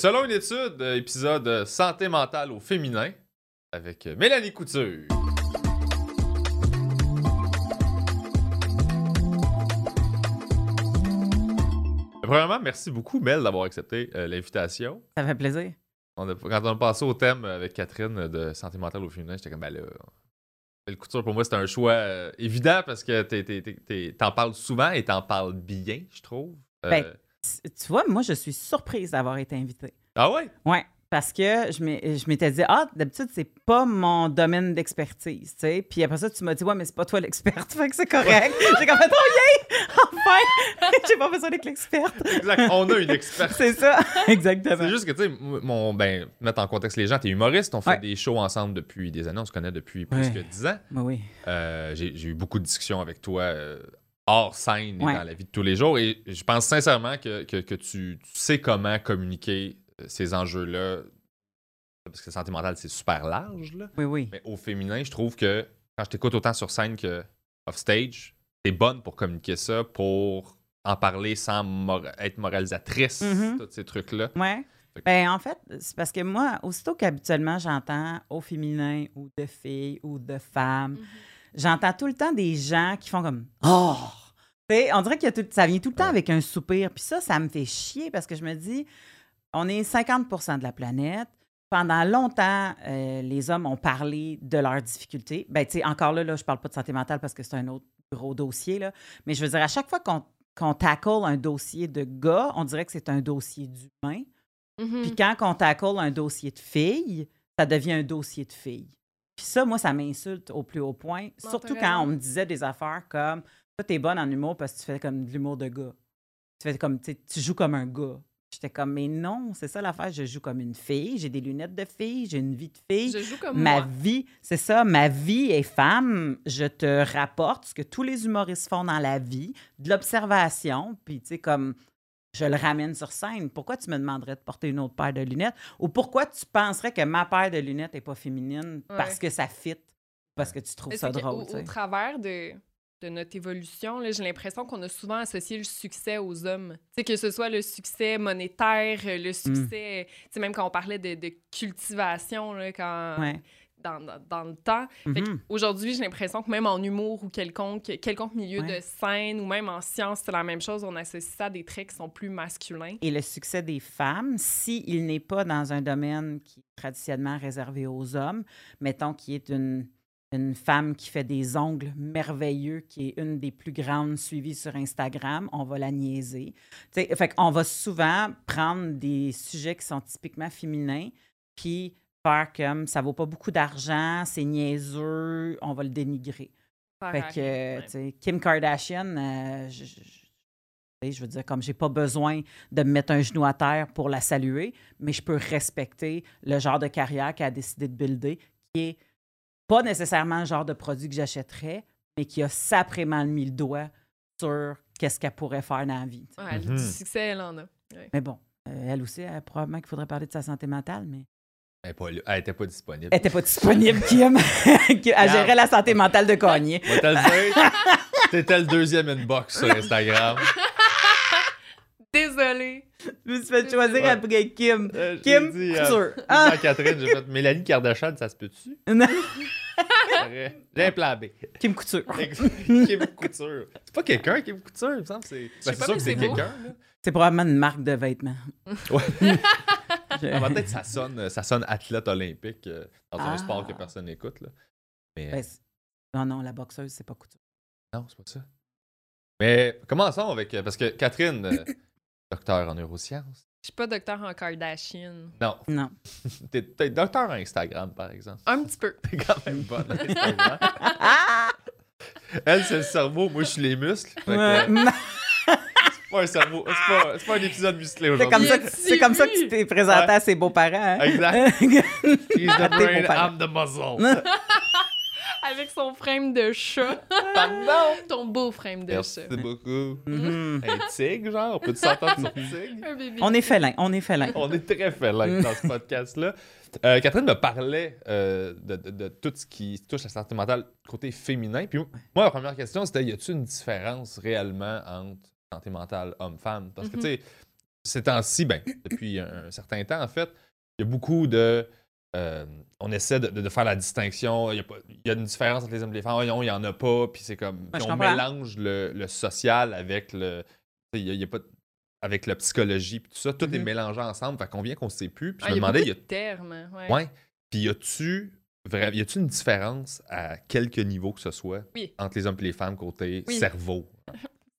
Selon une étude, euh, épisode euh, Santé mentale au féminin avec euh, Mélanie Couture. Premièrement, merci beaucoup, Mel, d'avoir accepté euh, l'invitation. Ça fait plaisir. On a- quand on a passé au thème avec Catherine de santé mentale au féminin, j'étais comme, ben là, le couture pour moi, c'était un choix euh, évident parce que t'en parles souvent et t'en parles bien, je trouve. Euh, Ben, Tu vois, moi, je suis surprise d'avoir été invitée. ah ouais? Ouais, parce que je m'étais dit, ah, d'habitude, c'est pas mon domaine d'expertise, tu sais. Puis après ça, tu m'as dit, ouais, mais c'est pas toi l'experte, fait que c'est correct. J'ai comme fait, oh, yay! Enfin! J'ai pas besoin d'être l'experte. Exact. On a une experte. C'est ça, exactement. C'est juste que, tu sais, mon, ben, mettre en contexte les gens, t'es humoriste, on fait Ouais. des shows ensemble depuis des années, on se connaît depuis plus Ouais. que 10 ans. Ben oui. Euh, j'ai j'ai eu beaucoup de discussions avec toi euh, hors scène et Ouais. dans la vie de tous les jours. Et je pense sincèrement que, que- que tu, tu sais comment communiquer euh, ces enjeux-là. Parce que santé mentale, c'est super large. Là. Oui, oui. Mais au féminin, je trouve que quand je t'écoute autant sur scène que off stage, t'es bonne pour communiquer ça, pour en parler sans mor- être moralisatrice, Mhm. tous ces trucs-là. Ouais. Que- Ben, en fait, c'est parce que moi, aussitôt qu'habituellement j'entends au féminin ou de filles ou de femmes, Mhm. J'entends tout le temps des gens qui font comme Oh! Tu sais, on dirait que tout- ça vient tout le temps avec un soupir. Puis ça, ça me fait chier parce que je me dis, on est 50% de la planète. Pendant longtemps, euh, les hommes ont parlé de leurs difficultés. Ben, tu sais, encore là, là, je parle pas de santé mentale parce que c'est un autre gros dossier, là. Mais je veux dire, à chaque fois qu'on qu'on tackle un dossier de gars, on dirait que c'est un dossier d'humain. Mhm. Puis quand on tackle un dossier de filles, ça devient un dossier de filles. Puis ça, moi, ça m'insulte au plus haut point. Surtout quand on me disait des affaires comme Toi, t'es bonne en humour parce que tu fais comme de l'humour de gars. Tu fais comme tu joues comme un gars. J'étais comme Mais non, c'est ça l'affaire, je joue comme une fille, j'ai des lunettes de fille, j'ai une vie de fille. Je joue comme Ma moi. vie, c'est ça, ma vie est femme. Je te rapporte ce que tous les humoristes font dans la vie, de l'observation, puis tu sais, comme je le ramène sur scène. Pourquoi tu me demanderais de porter une autre paire de lunettes? Ou pourquoi tu penserais que ma paire de lunettes n'est pas féminine parce que ça fit, parce que tu trouves ça drôle. Au, travers de, de notre évolution, j'ai l'impression qu'on a souvent associé le succès aux hommes. Tu sais, que ce soit le succès monétaire, Mm. le succès, tu sais, même quand on parlait de, de cultivation, là, quand, Ouais. Dans, dans, dans le temps. Mhm. Aujourd'hui, j'ai l'impression que même en humour ou quelconque, quelconque milieu Ouais. de scène ou même en sciences, c'est la même chose. On associe ça à des traits qui sont plus masculins. Et le succès des femmes, s'il n'est pas dans un domaine qui est traditionnellement réservé aux hommes, mettons qui est une, une femme qui fait des ongles merveilleux, qui est une des plus grandes suivies sur Instagram, on va la niaiser. Fait qu'on va souvent prendre des sujets qui sont typiquement féminins, puis faire comme ça vaut pas beaucoup d'argent, c'est niaiseux, on va le dénigrer. Fait que, euh, tu sais, Kim Kardashian, euh, je, veux dire, comme j'ai pas besoin de me mettre un genou à terre pour la saluer, mais je peux respecter le genre de carrière qu'elle a décidé de builder, qui est pas nécessairement le genre de produit que j'achèterais, mais qui a saprement mis le doigt sur qu'est-ce qu'elle pourrait faire dans la vie. Ouais. Du succès, elle en a. Ouais. Mais bon, euh, elle aussi, elle, probablement qu'il faudrait parler de sa santé mentale, mais Elle, est pas là. Elle était pas disponible. elle était pas disponible, Kim. elle gérait la santé mentale de dire. T'étais le deuxième inbox sur Instagram. Désolée. Je me suis fait choisir Ouais. après Kim. Euh, Kim dit, euh, Couture. Ah! Catherine, j'ai fait Mélanie Kardashian, ça se peut-tu? Non. J'ai un plan B. Kim Couture. Kim Couture. C'est pas quelqu'un, Kim Couture, il me semble. C'est ben, sûr que c'est quelqu'un. là. C'est probablement une marque de vêtements. Ouais. Ah, Peut-être ça sonne, ça sonne athlète olympique euh, dans un Ah. sport que personne n'écoute. là. Mais euh, Ben, c'est- non, non, la boxeuse, c'est pas Couture. non, c'est pas ça. Mais commençons avec. euh, Parce que Catherine, euh, docteur en neurosciences. Je suis pas docteur en Kardashian. Non, Non. t'es t'es docteur en Instagram, par exemple. Un petit peu. T'es quand même bonne en Instagram. Elle, c'est le cerveau, moi, je suis les muscles. Que, euh, pas un cerveau, c'est pas, c'est pas un épisode musclé C'est aujourd'hui. comme, Il ça, est que- c'est comme ça que tu t'es présenté Ouais. à ses beaux-parents. hein? Exact. He's À the brain, beaux-parents. I'm the. Avec son frame de chat. Pardon? Ton beau frame de Merci chat. beaucoup. Mhm. Un tigre, genre? On peut s'entendre sur tigre? Un bébé. On est félin, on est félin. On est très félin dans ce podcast-là. Euh, Catherine me parlait euh, de, de- de tout ce qui touche la santé mentale côté féminin. Puis moi, la première question, c'était y a-t-il une différence réellement entre santé mentale homme-femme Parce que, Mhm. tu sais, ces temps-ci, ben, depuis un, certain temps, en fait, il y a beaucoup de. euh, on essaie de, de- de faire la distinction. Il y, a pas- il y a une différence entre les hommes et les femmes. Voyons, il n'y en a pas. Puis c'est comme. on mélange le, le social avec le. tu sais, Il y a, il y a pas. Avec la psychologie, puis tout ça. Tout est Mhm. mélangé ensemble. Fait qu'on vient qu'on ne sait plus. Puis Ah, je il me demandais, il y a termes. Ouais. Ouais. Puis y a-tu y a-tu une différence à quelque niveau que ce soit Oui. entre les hommes et les femmes côté Oui. cerveau?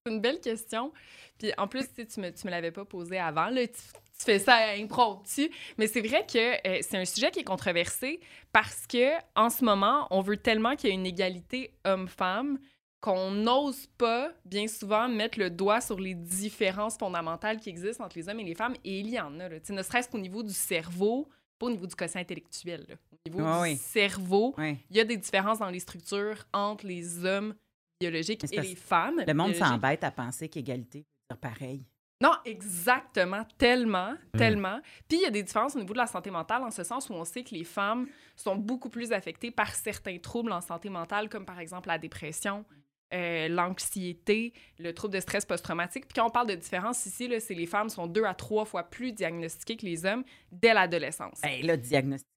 C'est une belle question. Puis en plus, tu me, tu me l'avais pas posé avant. Là, tu, tu fais ça impromptu. Mais c'est vrai que euh, c'est un sujet qui est controversé parce que en ce moment, on veut tellement qu'il y ait une égalité homme-femme qu'on n'ose pas, bien souvent, mettre le doigt sur les différences fondamentales qui existent entre les hommes et les femmes. Et il y en a. Là. Ne serait-ce qu'au niveau du cerveau, pas au niveau du quotient intellectuel. là. Au niveau Ah du oui. cerveau, il y a des différences dans les structures entre les hommes c'est et les femmes. Le monde s'embête à penser qu'égalité veut dire pareil. Non, exactement, tellement, Mm. tellement. Puis il y a des différences au niveau de la santé mentale, en ce sens où on sait que les femmes sont beaucoup plus affectées par certains troubles en santé mentale, comme par exemple la dépression, euh, l'anxiété, le trouble de stress post-traumatique. Puis quand on parle de différence ici, c'est les femmes sont deux à trois fois plus diagnostiquées que les hommes dès l'adolescence. Ben là, diagnostiquer,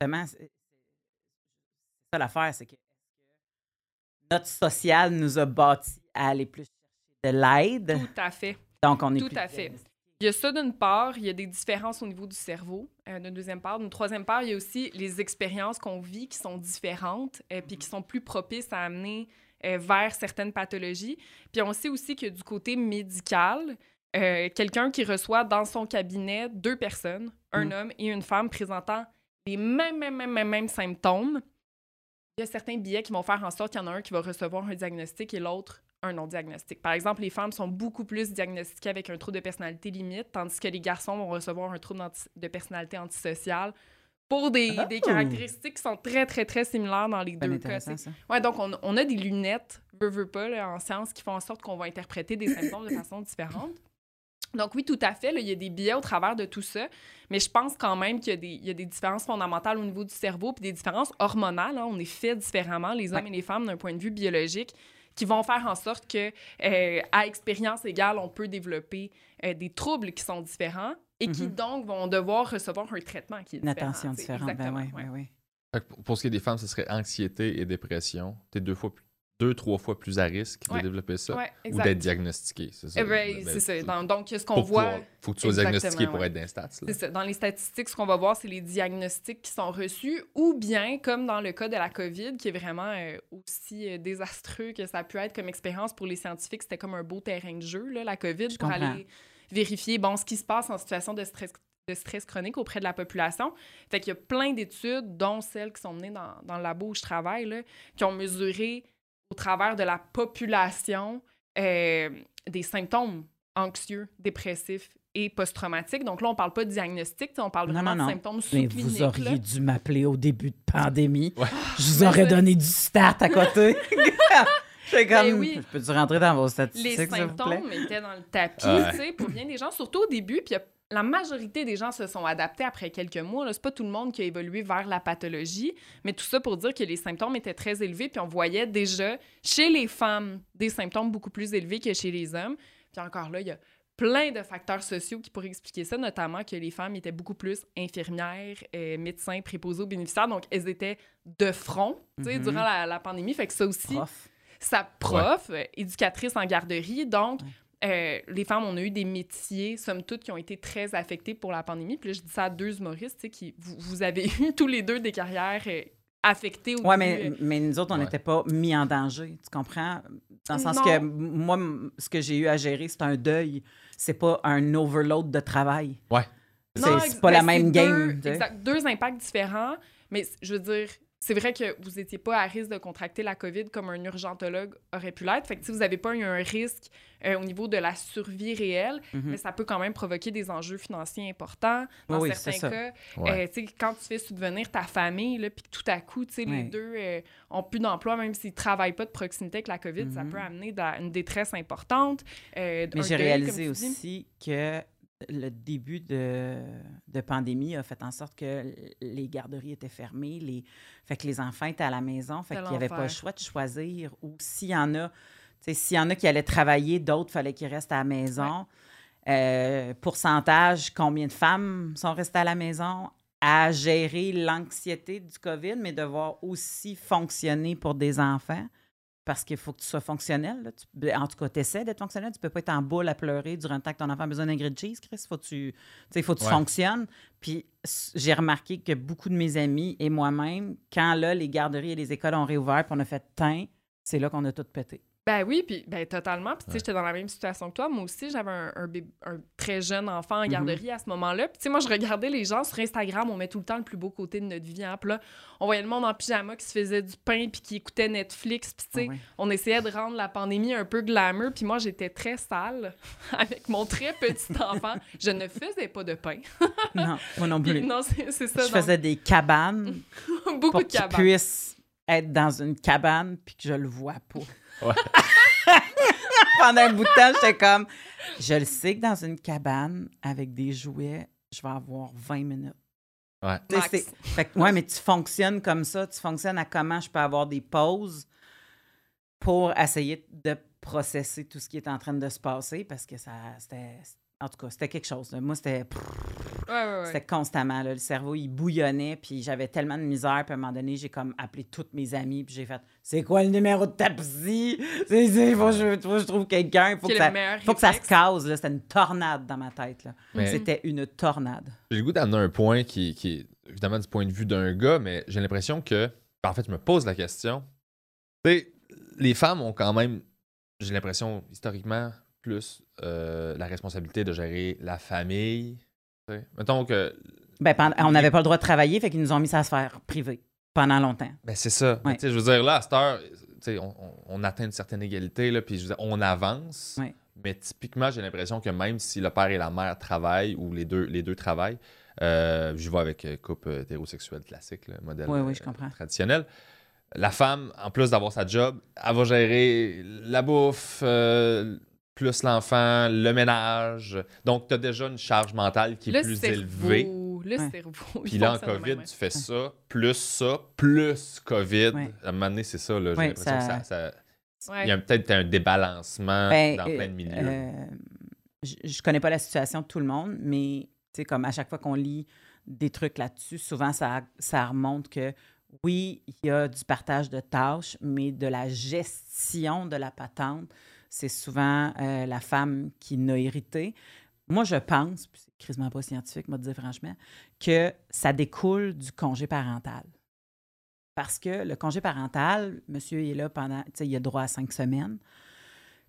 justement, c'est ça l'affaire, c'est que notre social nous a bâti à aller plus chercher de l'aide. Tout à fait. Donc, on est tout plus à fait. Il y a ça d'une part, il y a des différences au niveau du cerveau, euh, d'une deuxième part. D'une troisième part, il y a aussi les expériences qu'on vit qui sont différentes et puis qui sont plus propices à amener euh, vers certaines pathologies. Puis on sait aussi que du côté médical, euh, quelqu'un qui reçoit dans son cabinet deux personnes, un Mm. homme et une femme présentant les mêmes, mêmes, mêmes, mêmes, mêmes symptômes, il y a certains billets qui vont faire en sorte qu'il y en a un qui va recevoir un diagnostic et l'autre un non-diagnostic. Par exemple, les femmes sont beaucoup plus diagnostiquées avec un trouble de personnalité limite, tandis que les garçons vont recevoir un trouble de personnalité antisociale pour des, des caractéristiques qui sont très, très, très similaires dans les deux cas. ça. Ouais, donc on, on a des lunettes, veux, veux pas, là, en sciences, qui font en sorte qu'on va interpréter des symptômes de façon différente. Donc oui, tout à fait, là, il y a des biais au travers de tout ça, mais je pense quand même qu'il y a des, il y a des différences fondamentales au niveau du cerveau, puis des différences hormonales. hein. On est fait différemment, les hommes Ouais. et les femmes, d'un point de vue biologique, qui vont faire en sorte que, euh, à expérience égale, on peut développer euh, des troubles qui sont différents et qui Mhm. donc vont devoir recevoir un traitement qui est Une différent. attention tu sais. différente. Ben oui, ouais. pour- pour ce qui est des femmes, ce serait anxiété et dépression. T'es deux fois plus- deux, trois fois plus à risque Ouais. de développer ça Ouais, ou d'être diagnostiqué. C'est ça. Eh ben, Ben, ça. Dans- donc, ce qu'on voit... pouvoir- faut que tu sois Exactement, diagnostiqué pour ouais. être dans les stats. là. C'est ça. Dans les statistiques, ce qu'on va voir, c'est les diagnostics qui sont reçus, ou bien, comme dans le cas de la COVID, qui est vraiment euh, aussi euh, désastreux que ça a pu être comme expérience pour les scientifiques, c'était comme un beau terrain de jeu, là, la COVID, Je pour comprends. aller vérifier bon, ce qui se passe en situation de stress, de stress chronique auprès de la population. Fait qu'il y a plein d'études, dont celles qui sont menées dans, dans le labo où je travaille, là, qui ont mesuré au travers de la population euh, des symptômes anxieux, dépressifs et post-traumatiques. Donc là, on parle pas de diagnostic, on parle Non, vraiment non, non. de symptômes Mais sous-cliniques. vous là. auriez dû m'appeler au début de pandémie. Ouais. Je vous Mais aurais donné du start à côté. Je comme, Ben oui. je peux-tu rentrer dans vos les statistiques, vous plaît? symptômes étaient dans le tapis, Ouais. tu sais, pour bien des gens, surtout au début. Puis il y a- la majorité des gens se sont adaptés après quelques mois. C'est pas tout le monde qui a évolué vers la pathologie, mais tout ça pour dire que les symptômes étaient très élevés. Puis on voyait déjà chez les femmes des symptômes beaucoup plus élevés que chez les hommes. Puis encore là, il y a plein de facteurs sociaux qui pourraient expliquer ça, notamment que les femmes étaient beaucoup plus infirmières, euh, médecins, préposés aux bénéficiaires. Donc, elles étaient de front, Mhm. durant la, la pandémie. Fait que ça aussi, Prof. sa prof, éducatrice en garderie. Donc, euh, les femmes, on a eu des métiers, somme toute, qui ont été très affectés pour la pandémie. Puis là, je dis ça à deux humoristes, tu sais, qui, vous, vous avez eu tous les deux des carrières euh, affectées Oui, mais, euh, mais nous autres, on Ouais. n'était pas mis en danger. Tu comprends? Dans le sens Non. que moi, ce que j'ai eu à gérer, c'est un deuil. C'est pas un overload de travail. Ouais. C'est Non, c'est ex- pas la ben, même game. Exact, deux impacts différents, mais je veux dire, c'est vrai que vous n'étiez pas à risque de contracter la COVID comme un urgentologue aurait pu l'être. Fait que si vous n'avez pas eu un risque euh, au niveau de la survie réelle, Mhm. mais ça peut quand même provoquer des enjeux financiers importants. Dans Oui, certains cas, Ouais. euh, quand tu fais subvenir ta famille, puis tout à coup, les deux euh, ont plus d'emploi, même s'ils ne travaillent pas de proximité avec la COVID, ça Mhm. peut amener une détresse importante. euh, Mais j'ai réalisé aussi que le début de, de pandémie a fait en sorte que les garderies étaient fermées, les, fait que les enfants étaient à la maison, fait qu'il n'y avait pas le choix de choisir. Ou s'il y en a, s'il y en a qui allaient travailler, d'autres fallait qu'ils restent à la maison. euh, pourcentage, combien de femmes sont restées à la maison? À gérer l'anxiété du COVID, mais devoir aussi fonctionner pour des enfants parce qu'il faut que tu sois fonctionnel. là. Tu- ben, en tout cas, tu essaies d'être fonctionnel. Tu peux pas être en boule à pleurer durant le temps que ton enfant a besoin d'un grilled cheese, Chris. Faut que tu, faut que tu Ouais. fonctionnes. Puis j'ai remarqué que beaucoup de mes amis et moi-même, quand là, les garderies et les écoles ont réouvert puis on a fait teint, c'est là qu'on a tout pété. Ben oui, puis ben totalement. Puis tu sais, j'étais dans la même situation que toi. Moi aussi, j'avais un, un très jeune enfant en Mhm. garderie à ce moment-là. Puis tu sais, moi, je regardais les gens sur Instagram, on met tout le temps le plus beau côté de notre vie. Hein. Puis là, on voyait le monde en pyjama qui se faisait du pain puis qui écoutait Netflix. Puis tu sais, Ah ouais. on essayait de rendre la pandémie un peu glamour. Puis moi, j'étais très sale avec mon très petit enfant. Je ne faisais pas de pain. Non, moi non Puis plus. non, c'est ça. Je faisais des cabanes beaucoup pour de cabanes. puisse être dans une cabane puis que je le vois pas. Ouais. Pendant un bout de temps, j'étais comme, je le sais que dans une cabane avec des jouets, je vais avoir 20 minutes. Ouais. Fait que, ouais, mais tu fonctionnes comme ça. Tu fonctionnes à comment je peux avoir des pauses pour essayer de processer tout ce qui est en train de se passer parce que ça, c'était, en tout cas, c'était quelque chose. là. Moi, c'était, Ouais, ouais, ouais. c'était constamment. là. le cerveau, il bouillonnait, puis j'avais tellement de misère. Puis à un moment donné, j'ai comme appelé toutes mes amies, puis j'ai fait C'est quoi le numéro de ta psy C'est- c'est- faut, que je, faut que je trouve quelqu'un. Il faut, que ça, faut que ça se case. là. C'était une tornade dans ma tête. là. Mais- C'était une tornade. J'ai le goût d'amener un point qui, qui est évidemment du point de vue d'un gars, mais j'ai l'impression que, en fait, je me pose la question. Tu sais, les femmes ont quand même, j'ai l'impression, historiquement, plus euh, la responsabilité de gérer la famille. Mettons que. Ben, pendant- on n'avait pas le droit de travailler, fait qu'ils nous ont mis ça à se faire privé pendant longtemps. Ben, c'est ça. Ouais. Je veux dire, là, à cette heure, on, on- atteint une certaine égalité, là, puis je veux dire, on avance. Ouais. Mais typiquement, j'ai l'impression que même si le père et la mère travaillent, ou les deux, les deux travaillent, euh, je vois avec euh, couple hétérosexuel classique, le modèle Oui, oui, je comprends. traditionnel. La femme, en plus d'avoir sa job, elle va gérer la bouffe, euh, plus l'enfant, le ménage. Donc, tu as déjà une charge mentale qui est Le plus cerveau, élevée. Le Ouais. cerveau. Puis il là, en COVID, même, tu fais ça, plus ça, plus COVID. Ouais. À un moment donné, c'est ça. là. J'ai l'impression ça- que ça, ça- ouais. Il y a peut-être un débalancement Ben, dans euh, plein de milieux. euh, je, je connais pas la situation de tout le monde, mais tu sais, comme à chaque fois qu'on lit des trucs là-dessus, souvent ça, ça remonte que oui, il y a du partage de tâches, mais de la gestion de la patente, c'est souvent euh, la femme qui n'a hérité. Moi, je pense, puis c'est crissement pas scientifique, moi, de dire franchement, que ça découle du congé parental. Parce que le congé parental, monsieur est là pendant, tu sais, il a droit à cinq semaines.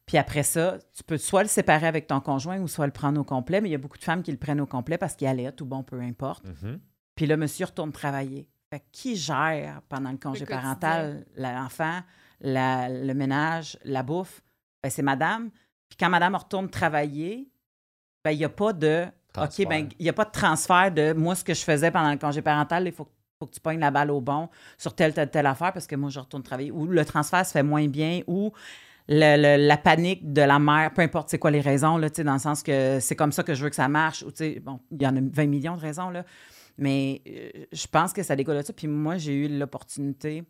Puis après ça, tu peux soit le séparer avec ton conjoint ou soit le prendre au complet, mais il y a beaucoup de femmes qui le prennent au complet parce qu'il allait ou bon, peu importe. Mhm. Puis là, monsieur retourne travailler. Fait que qui gère pendant le congé parental? L'enfant, la- le ménage, la bouffe? Ben, c'est madame. Puis quand madame retourne travailler, ben, il n'y a pas de. Transfert. OK, ben, il n'y a pas de transfert de moi, ce que je faisais pendant le congé parental, il faut, faut que tu pognes la balle au bon sur telle, telle, telle affaire parce que moi, je retourne travailler. Ou le transfert se fait moins bien, ou le- le- la panique de la mère, peu importe c'est quoi les raisons, là, dans le sens que c'est comme ça que je veux que ça marche. Ou, tu sais, bon, il y en a 20 millions de raisons, là. Mais euh, je pense que ça découle de ça. Puis moi, j'ai eu l'opportunité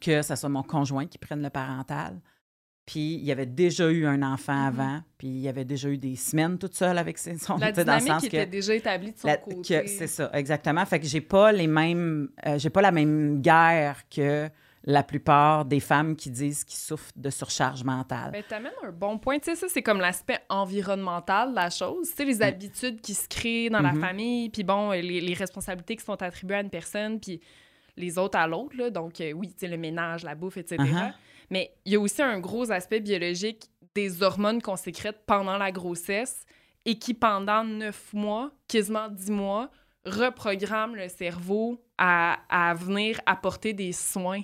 que ce soit mon conjoint qui prenne le parental. Puis il y avait déjà eu un enfant Mhm. avant, puis il y avait déjà eu des semaines toute seule avec ses son, La sais, dans le dynamique que- était déjà établie de son la- côté. C'est ça, exactement. Fait que j'ai pas les mêmes, euh, j'ai pas la même guerre que la plupart des femmes qui disent qu'ils souffrent de surcharge mentale. Ben, t'amènes un bon point. Tu sais, ça, c'est comme l'aspect environnemental de la chose. Tu sais, les habitudes qui se créent dans la famille, puis bon, les, les responsabilités qui sont attribuées à une personne, puis les autres à l'autre. là. Donc, euh, oui, tu sais, le ménage, la bouffe, etc. Mais il y a aussi un gros aspect biologique des hormones qu'on sécrète pendant la grossesse et qui, pendant neuf mois, quasiment dix mois, reprogramment le cerveau à, à venir apporter des soins.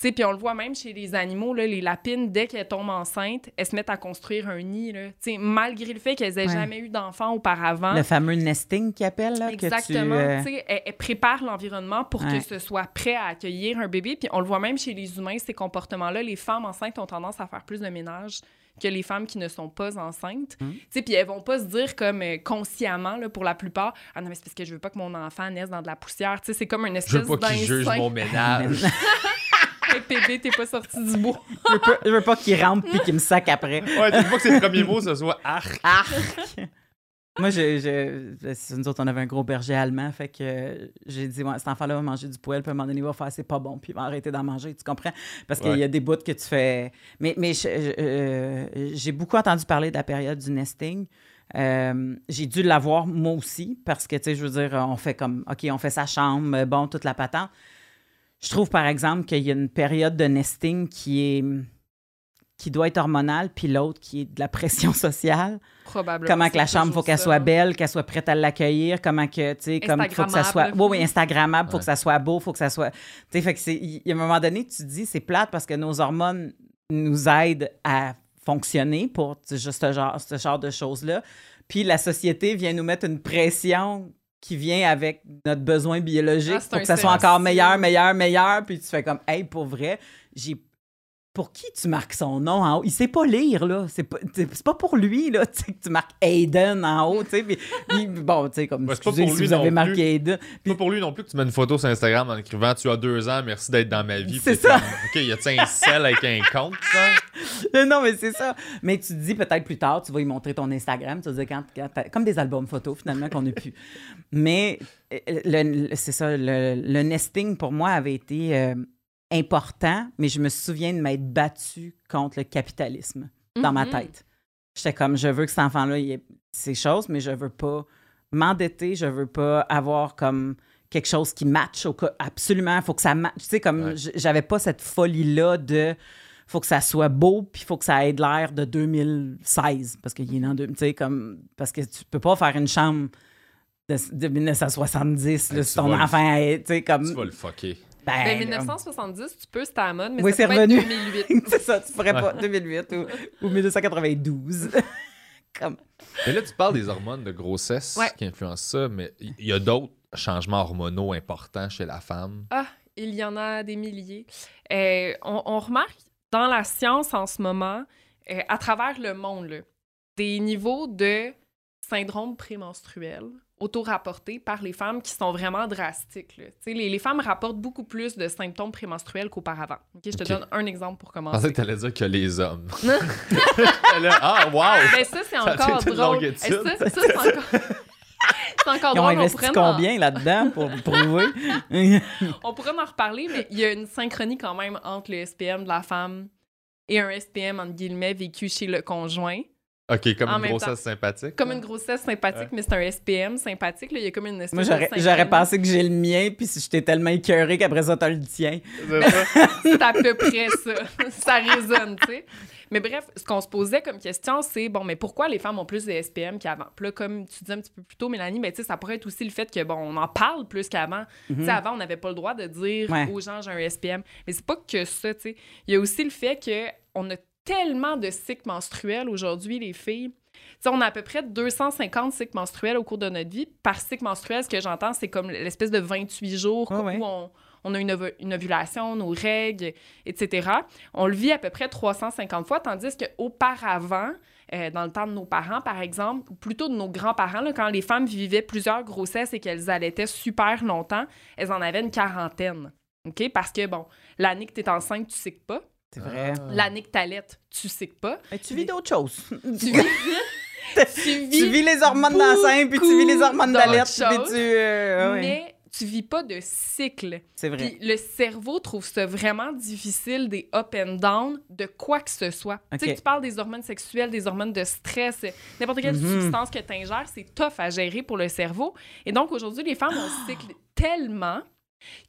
Tu sais, puis on le voit même chez les animaux, là, les lapines, dès qu'elles tombent enceintes, elles se mettent à construire un nid. Là. Tu sais, malgré le fait qu'elles n'aient Ouais. jamais eu d'enfants auparavant. Le fameux nesting qu'ils appellent, là, Exactement. que tu... euh, Tu sais, elles, elles préparent l'environnement pour Ouais. que ce soit prêt à accueillir un bébé. Puis on le voit même chez les humains, ces comportements-là. Les femmes enceintes ont tendance à faire plus de ménage que les femmes qui ne sont pas enceintes. Mm. Tu sais, puis elles vont pas se dire comme euh, consciemment, là, pour la plupart, « Ah non, mais c'est parce que je veux pas que mon enfant naisse dans de la poussière. » Tu sais, c'est comme une Je espèce veux pas qu'il juge d'instinct. mon ménage. Hey, bébé, t'es pas sorti du bois. Je veux pas, je veux pas qu'il rentre puis qu'il me sac après. Ouais, tu veux pas que ses premiers mots, ce soit arc. Arc! Moi, je, je, c'est- nous autres, on avait un gros berger allemand, fait que euh, j'ai dit, ouais, cet enfant-là va manger du poêle, puis à un moment donné, il va faire, c'est pas bon, puis il va arrêter d'en manger, tu comprends? Parce qu'il y a des bouts que tu fais. Mais, mais euh, j'ai beaucoup entendu parler de la période du nesting. Euh, j'ai dû l'avoir moi aussi, parce que, tu sais, je veux dire, on fait comme, OK, on fait sa chambre, bon, toute la patente. Je trouve, par exemple, qu'il y a une période de nesting qui est qui doit être hormonale, puis l'autre qui est de la pression sociale Probablement. comment que la chambre, faut qu'elle ça. soit belle, qu'elle soit prête à l'accueillir, comment que, tu sais, comme, faut que ça soit, Instagrammable. oui, oui, Instagrammable, faut Ouais. que ça soit beau, faut que ça soit, tu sais, fait que c'est, il y a un moment donné, tu te dis, c'est plate parce que nos hormones nous aident à fonctionner pour juste ce genre, ce genre de choses-là, puis la société vient nous mettre une pression qui vient avec notre besoin biologique Ah, pour que ça soit encore meilleur, meilleur, meilleur, puis tu fais comme, hey, pour vrai, j'ai pour qui tu marques son nom en haut? Il sait pas lire, là. C'est pas, c'est pas pour lui, là, que tu marques Aiden en haut, tu sais. Puis, puis bon, tu sais, comme, Ouais, pas excusez pour si lui vous avez marqué plus. Aiden. Pas pour lui non plus que tu mets une photo sur Instagram en écrivant Tu as deux ans, merci d'être dans ma vie. C'est ça. OK, y a-tu un sel avec un compte, ça? Non, mais c'est ça. Mais tu te dis peut-être plus tard, tu vas lui montrer ton Instagram, tu vas dire quand, comme des albums photos, finalement, qu'on n'a plus. Mais euh, le- le- c'est ça, le, le nesting, pour moi, avait été euh, important, mais je me souviens de m'être battue contre le capitalisme. dans ma Mhm. tête. J'étais comme, je veux que cet enfant-là ait ces choses, mais je veux pas m'endetter, je veux pas avoir comme quelque chose qui matche au cas. Absolument, il faut que ça matche. Tu sais, comme Ouais. j'avais pas cette folie-là de faut que ça soit beau, puis il faut que ça ait de l'air de 2016, parce qu'il est dans deux, tu sais, comme, parce que tu peux pas faire une chambre de, de 1970, là, Ouais, si ton enfant tu sais, comme... Tu vas le fucker. Ben, Ben, là, 1970, tu peux, c'était à la mode, mais Oui, c'est revenu. être 2008. c'est ça, tu pourrais pas, 2008 ou, ou 1992. comme... Mais là, tu parles des hormones de grossesse Ouais. qui influencent ça, mais il y a d'autres changements hormonaux importants chez la femme? Ah, il y en a des milliers. Euh, on, on remarque dans la science en ce moment, euh, à travers le monde, là, des niveaux de syndrome prémenstruel auto-rapportés par les femmes qui sont vraiment drastiques. là. Tu sais, Les, les femmes rapportent beaucoup plus de symptômes prémenstruels qu'auparavant. Ok, Je te donne un exemple pour Je pensais commencer. que t'allais dire que les hommes. Non. J'étais là, ah, wow! Ben ça, c'est Ça a encore une drôle. Eh, ça, ça, c'est encore... c'est encore Ils ont drôle. On investi pourrait en- combien là-dedans pour prouver? On pourrait en reparler, mais il y a une synchronie quand même entre le SPM de la femme et un SPM, entre guillemets, vécu chez le conjoint. OK, comme En une grossesse sympathique. Comme une grossesse sympathique, Ouais. mais c'est un SPM sympathique. Là. Il y a comme une espèce Moi, de j'aurais, pensé que j'ai le mien, puis si j'étais tellement écœuré qu'après ça, t'as le tien. C'est à peu près ça. ça résonne, tu sais. Mais bref, ce qu'on se posait comme question, c'est bon, mais pourquoi les femmes ont plus de SPM qu'avant? Puis là, comme tu disais un petit peu plus tôt, Mélanie, ben, tu sais, ça pourrait être aussi le fait que, bon, on en parle plus qu'avant. Tu sais, avant, on n'avait pas le droit de dire Mhm. Ouais. aux gens, j'ai un SPM. Mais c'est pas que ça, tu sais. Il y a aussi le fait qu'on a tellement de cycles menstruels aujourd'hui, les filles. On a à peu près 250 cycles menstruels au cours de notre vie. Par cycle menstruel, ce que j'entends, c'est comme l'espèce de 28 jours ouais. où on, on a une, ovulation, nos règles, etc. On le vit à peu près 350 fois, tandis qu'auparavant, euh, dans le temps de nos parents, par exemple, ou plutôt de nos grands-parents, quand les femmes vivaient plusieurs grossesses et qu'elles allaitaient super longtemps, elles en avaient une quarantaine. OK? Parce que, bon, l'année que tu es enceinte, tu sais que pas. C'est vrai. Ah. L'année que tu allaites, tu sais que pas. Mais tu vis d'autres choses. Tu vis, tu Tu vis les hormones d'enceinte, puis tu vis les hormones d'alerte, puis tu... euh, ouais. mais tu vis pas de cycle. C'est vrai. Puis le cerveau trouve ça vraiment difficile, des up and down, de quoi que ce soit. Tu sais, tu parles des hormones sexuelles, des hormones de stress, n'importe quelle Mhm. substance que tu ingères, c'est tough à gérer pour le cerveau. Et donc, aujourd'hui, les femmes ont cycle tellement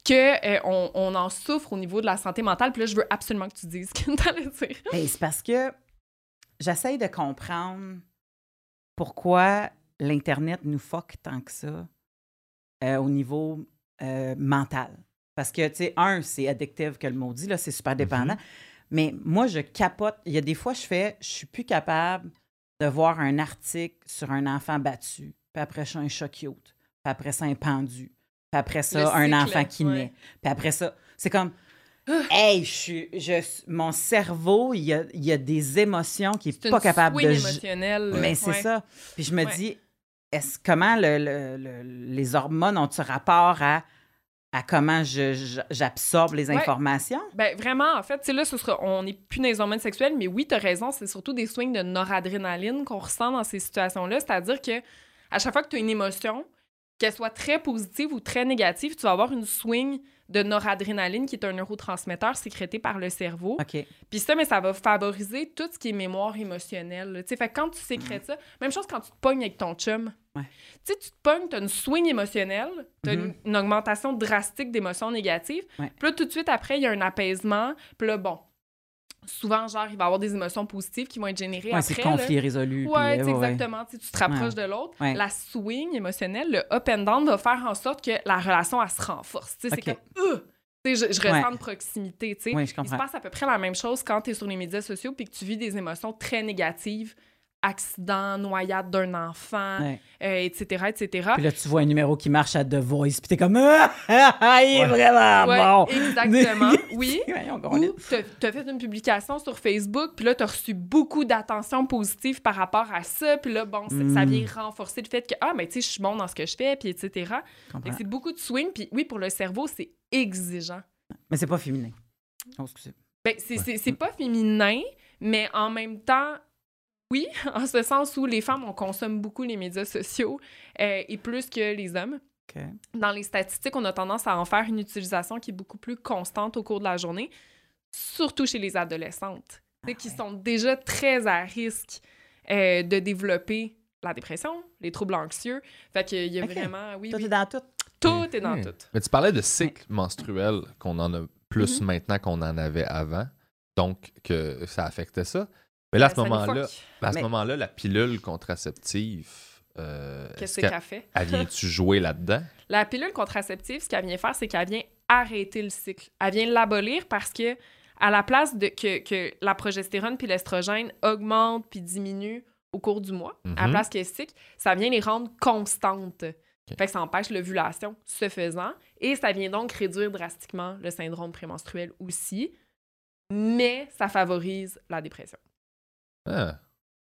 que euh, on, on en souffre au niveau de la santé mentale. Puis là, je veux absolument que tu dises ce que tu allais dire. Ben, c'est parce que j'essaye de comprendre pourquoi l'Internet nous fuck tant que ça euh, au niveau euh, mental. Parce que, tu sais, un, c'est addictif que le mot dit, là, c'est super dépendant. Mais moi, je capote. Il y a des fois, je fais, je suis plus capable de voir un article sur un enfant battu, puis après ça, un chat cute, puis après ça, un pendu, puis après ça, un enfant qui ouais. naît, puis après ça, c'est comme, hey, je suis, je, mon cerveau, il y a, il y a des émotions C'est n'est pas capable de... émotionnelle. Mais c'est Ouais. ça. Puis je me Ouais. dis, est-ce comment le- le- le- les hormones ont-tu rapport à à comment je- je- j'absorbe les Ouais. informations? Ben, vraiment, en fait, tu sais, là, ce sera, on n'est plus dans les hormones sexuelles, mais oui, tu as raison, c'est surtout des swings de noradrénaline qu'on ressent dans ces situations-là. C'est-à-dire que à chaque fois que tu as une émotion, qu'elle soit très positive ou très négative, tu vas avoir une swing de noradrénaline, qui est un neurotransmetteur sécrété par le cerveau. Puis ça, mais ça va favoriser tout ce qui est mémoire émotionnelle. Tu sais, fait quand tu sécrètes ça, même chose quand tu te pognes avec ton chum. Ouais. Tu sais, tu te pognes, tu as une swing émotionnelle, tu as Mhm. une, une augmentation drastique d'émotions négatives. Ouais. Puis là, tout de suite après, il y a un apaisement. Puis là, bon, souvent, genre, il va y avoir des émotions positives qui vont être générées Ouais, c'est là. conflit résolu. Ouais, euh, ouais, exactement. Tu te rapproches de l'autre. La swing émotionnelle, le up and down, va faire en sorte que la relation, elle se renforce. C'est comme, euh, je, je ressens de proximité, tu sais. Oui, je Il se passe à peu près la même chose quand tu es sur les médias sociaux puis que tu vis des émotions très négatives, accident, noyade d'un enfant, Ouais. euh, etc., etc. Puis là, tu vois un numéro qui marche à The Voice, puis t'es comme Ah, ah, il est Ouais. vraiment Ouais, bon. exactement. oui. Voyons, on est- Ou tu as fait une publication sur Facebook, puis là, tu as reçu beaucoup d'attention positive par rapport à ça, puis là, bon, ça Mm. vient renforcer le fait que, ah, mais tu sais, je suis bon dans ce que je fais, puis etc. C'est beaucoup de swing, puis oui, pour le cerveau, c'est exigeant. Mais c'est pas féminin. Oh, excusez. Ben, c'est c'est- c'est pas féminin, mais en même temps, oui, en ce sens où les femmes, on consomme beaucoup les médias sociaux euh, et plus que les hommes. Dans les statistiques, on a tendance à en faire une utilisation qui est beaucoup plus constante au cours de la journée, surtout chez les adolescentes, sais, qui sont déjà très à risque euh, de développer la dépression, les troubles anxieux. Fait qu'il y a vraiment, oui, Toi, oui, t'es dans tout. tout est dans Hmm. tout. Mais tu parlais de cycle menstruel, qu'on en a plus Mhm. maintenant qu'on en avait avant, donc que ça affectait ça. Mais là, à ce moment-là, à ce moment-là, la pilule contraceptive, euh, Qu'est-ce est-ce qu'elle qu'elle fait? elle vient-tu jouer là-dedans? La pilule contraceptive, ce qu'elle vient faire, c'est qu'elle vient arrêter le cycle. Elle vient l'abolir parce que, à la place de que, que la progestérone puis l'estrogène augmentent puis diminuent au cours du mois, à la Mhm. place qu'elle cycle, ça vient les rendre constantes. Fait que ça empêche l'ovulation, ce faisant, et ça vient donc réduire drastiquement le syndrome prémenstruel aussi, mais ça favorise la dépression. Ah,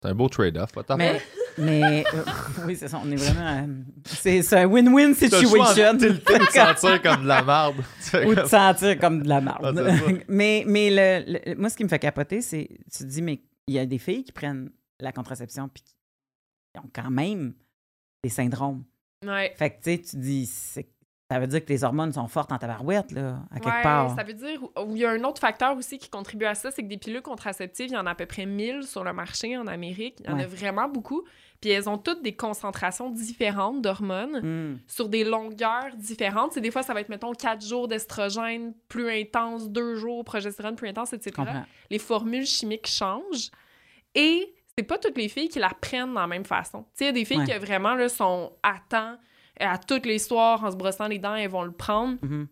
c'est un beau trade-off, pas Mais, mais euh, oui, c'est ça. On est vraiment. euh, c'est c'est un win-win le situation. ou te sentir comme de la merde. Tu fais ou de comme- sentir comme de la merde. Ah, c'est ça. mais mais le, le- moi, ce qui me fait capoter, c'est tu te dis, mais il y a des filles qui prennent la contraception puis qui ont quand même des syndromes. Ouais. Fait que tu sais, tu dis, c'est- ça veut dire que les hormones sont fortes en tabarouette, là, à quelque Ouais, part. ça veut dire. Il y a un autre facteur aussi qui contribue à ça, c'est que des pilules contraceptives, il y en a à peu près 1000 sur le marché en Amérique. Il y en Ouais. a vraiment beaucoup. Puis elles ont toutes des concentrations différentes d'hormones Hmm. sur des longueurs différentes. C'est des fois, ça va être, mettons, 4 jours d'estrogène plus intense, 2 jours progestérone plus intense, etc. comprends. Les formules chimiques changent. Et c'est pas toutes les filles qui la prennent de la même façon. Tu sais, il y a des filles Ouais. qui vraiment là, sont à temps, à toutes les soirs, en se brossant les dents, elles vont le prendre. Mhm.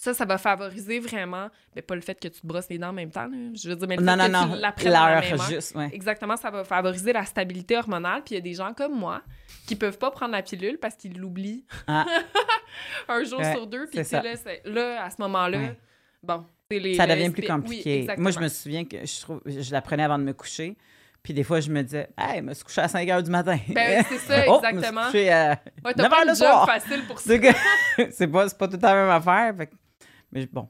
Ça, ça va favoriser vraiment, mais pas le fait que tu te brosses les dents en même temps, là. je veux dire, mais le Non, fait non, que non. tu L'heure juste, ouais. Exactement, ça va favoriser la stabilité hormonale. Puis il y a des gens comme moi qui peuvent pas prendre la pilule parce qu'ils l'oublient Ah. un jour Ouais, sur deux. Puis là, là, à ce moment-là, Ouais. bon, c'est les. ça devient plus compliqué. Moi, je me souviens que je, trouve, je la prenais avant de me coucher. Puis des fois, je me disais, hey, me suis couché à 5 h du matin. Ben, c'est ça, Oh, me exactement. couché à Ouais, t'as 9 pas heures le job soir. facile pour ça. C'est pas, pas tout temps la même affaire. fait mais bon,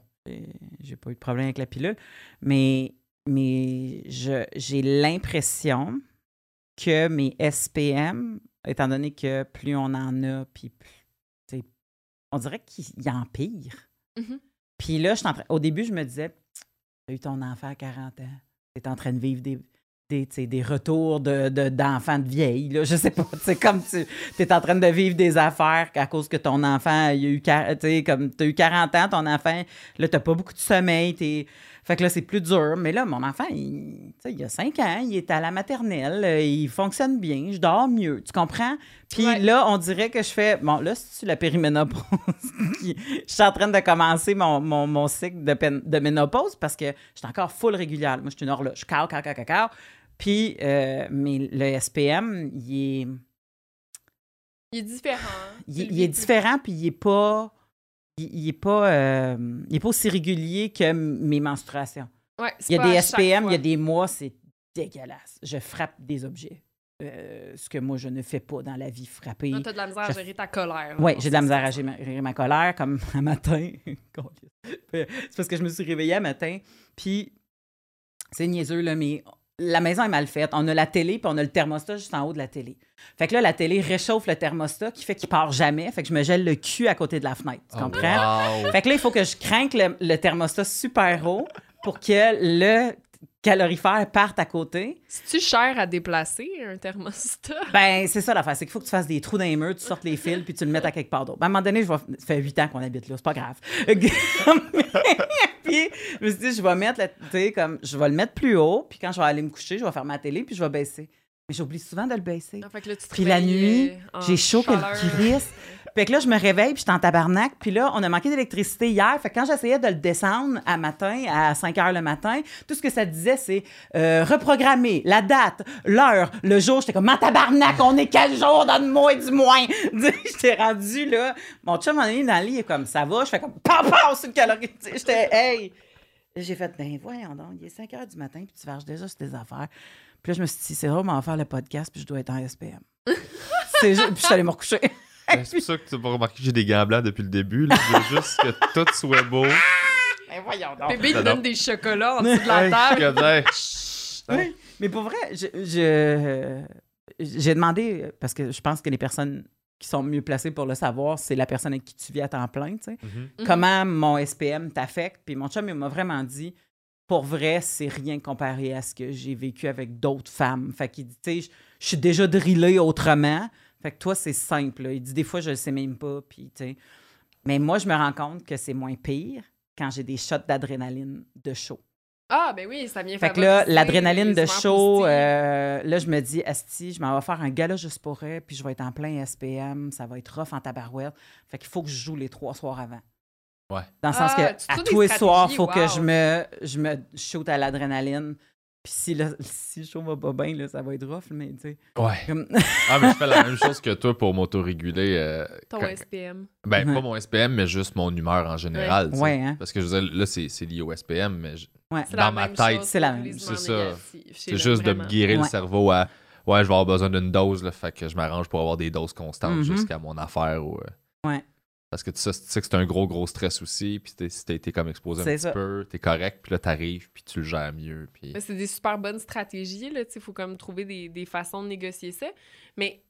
j'ai- pas eu de problème avec la pilule. Mais, mais je, j'ai l'impression que mes SPM, étant donné que plus on en a, puis plus, on dirait qu'il empire. Mhm. Puis là, je suis en train- au début, je me disais, tu as eu ton enfant à 40 ans, tu es en train de vivre des, des, des retours de, de- d'enfants de vieilles. Là. Je sais pas, c'est comme tu es en train de vivre des affaires à cause que ton enfant, il a eu, comme tu as eu 40 ans, ton enfant, là, tu pas beaucoup de sommeil. Fait que là, c'est plus dur. Mais là, mon enfant, il, il a 5 ans, il est à la maternelle, euh, il fonctionne bien, je dors mieux, tu comprends? Puis Ouais. là, on dirait que je fais, bon, là, c'est la périménopause. je suis en train de commencer mon, mon, mon cycle de, ménopause parce que je suis encore full régulière. Moi, je suis une horloge. Cacao, cacao, cacao. Puis, euh, mais le SPM, il est, Il est différent. il, Tu le il est différent, puis il est pas. Il, il est pas, euh, il est pas aussi régulier que mes menstruations. Ouais, Il y a des SPM, il y a des mois, c'est dégueulasse. Je frappe des objets. euh, ce que moi, je ne fais pas dans la vie, frapper. Là, t'as de la misère à gérer ta colère. Oui, j'ai de la misère à situations. gérer ma, gérer ma colère, comme un matin. c'est parce que je me suis réveillée un matin, puis c'est niaiseux, là, mais la maison est mal faite. On a la télé, puis on a le thermostat juste en haut de la télé. Fait que là, la télé réchauffe le thermostat, qui fait qu'il part jamais. Fait que je me gèle le cul à côté de la fenêtre. Tu Oh, comprends? wow. Fait que là, il faut que je crainte le, le thermostat super haut pour que le calorifère parte à côté. C'est-tu cher à déplacer, un thermostat? Ben, c'est ça l'affaire. C'est qu'il faut que tu fasses des trous dans les murs, tu sortes les fils, puis tu le mettes à quelque part d'autre. Ben, à un moment donné, je vais... ça fait huit ans qu'on habite là, c'est pas grave. puis, je me suis dit, je vais mettre, tu sais, comme, je vais le mettre plus haut, puis quand je vais aller me coucher, je vais faire ma télé, puis je vais baisser. Mais j'oublie souvent de le baisser. Ah, fait que là, tu te Puis la nuit, j'ai chaud que le crisse. Fait que là, je me réveille, puis je suis en tabarnak. Puis là, on a manqué d'électricité hier. Fait que quand j'essayais de le descendre à matin, à 5 heures le matin, tout ce que ça disait, c'est euh, reprogrammer la date, l'heure, le jour. J'étais comme, en tabarnak, on est quel jour? Donne-moi du moins. J'étais rendu là. Mon chum, en est dans le lit, il est comme, ça va? Je fais comme, pam, pam, sur le calorie. J'étais, hey. J'ai fait, ben voyons donc, il est 5 heures du matin, puis tu varges déjà sur tes affaires. Puis là, je me suis dit, c'est drôle, mais on va faire le podcast, puis je dois être en SPM. c'est juste, puis je suis allée me recoucher. Ben, c'est pour ça que tu n'as pas remarqué que j'ai des gants blancs depuis le début. là. Je veux juste que tout soit beau. Ben voyons donc. Bébé, il donne des chocolats en dessous de la Hey, table. Oui, mais pour vrai, je, je- j'ai demandé, parce que je pense que les personnes qui sont mieux placées pour le savoir, c'est la personne avec qui tu vis à temps plein, tu sais. Mhm. Mhm. Comment mon SPM t'affecte. Puis mon chum, il m'a vraiment dit, pour vrai, c'est rien comparé à ce que j'ai vécu avec d'autres femmes. Fait qu'il dit, tu sais, je- suis déjà drillée autrement. Fait que toi, c'est simple. là. Il dit, des fois, je le sais même pas. Puis, tu sais. Mais moi, je me rends compte que c'est moins pire quand j'ai des shots d'adrénaline de chaud. Ah, ben oui, ça vient Fait que là, l'adrénaline de chaud, euh, là, je me dis, Asti, je m'en vais faire un gala juste pour elle, puis je vais être en plein SPM, ça va être rough en tabarouette. Fait qu'il faut que je joue les trois soirs avant. Ouais. Dans le sens Ah, que à tous les soirs, il faut que je me, je me shoot à l'adrénaline. Puis si, là, si le show va pas bien, là, ça va être rough, mais tu sais. Ouais. comme- Ah, mais je fais la même chose que toi pour m'autoréguler. euh, Ton quand- SPM. Ben, Ouais. pas mon SPM, mais juste mon humeur en général. Ouais, hein? Parce que je veux dire, là, c'est c'est lié au SPM, mais je- Ouais. C'est Dans ma tête, chose c'est la même. les C'est ça. c'est le- juste de me guérir le cerveau à ouais, je vais avoir besoin d'une dose, là, fait que je m'arrange pour avoir des doses constantes Mhm. jusqu'à mon affaire. Ou, euh, Ouais. Parce que tu sais, tu sais que c'est un gros, gros stress aussi, puis t'es- si t'as été comme exposé un petit ça. peu, t'es correct, puis là, t'arrives, puis tu le gères mieux. Puis... Mais C'est des super bonnes stratégies, là. Il faut comme trouver des, des façons de négocier ça. Mais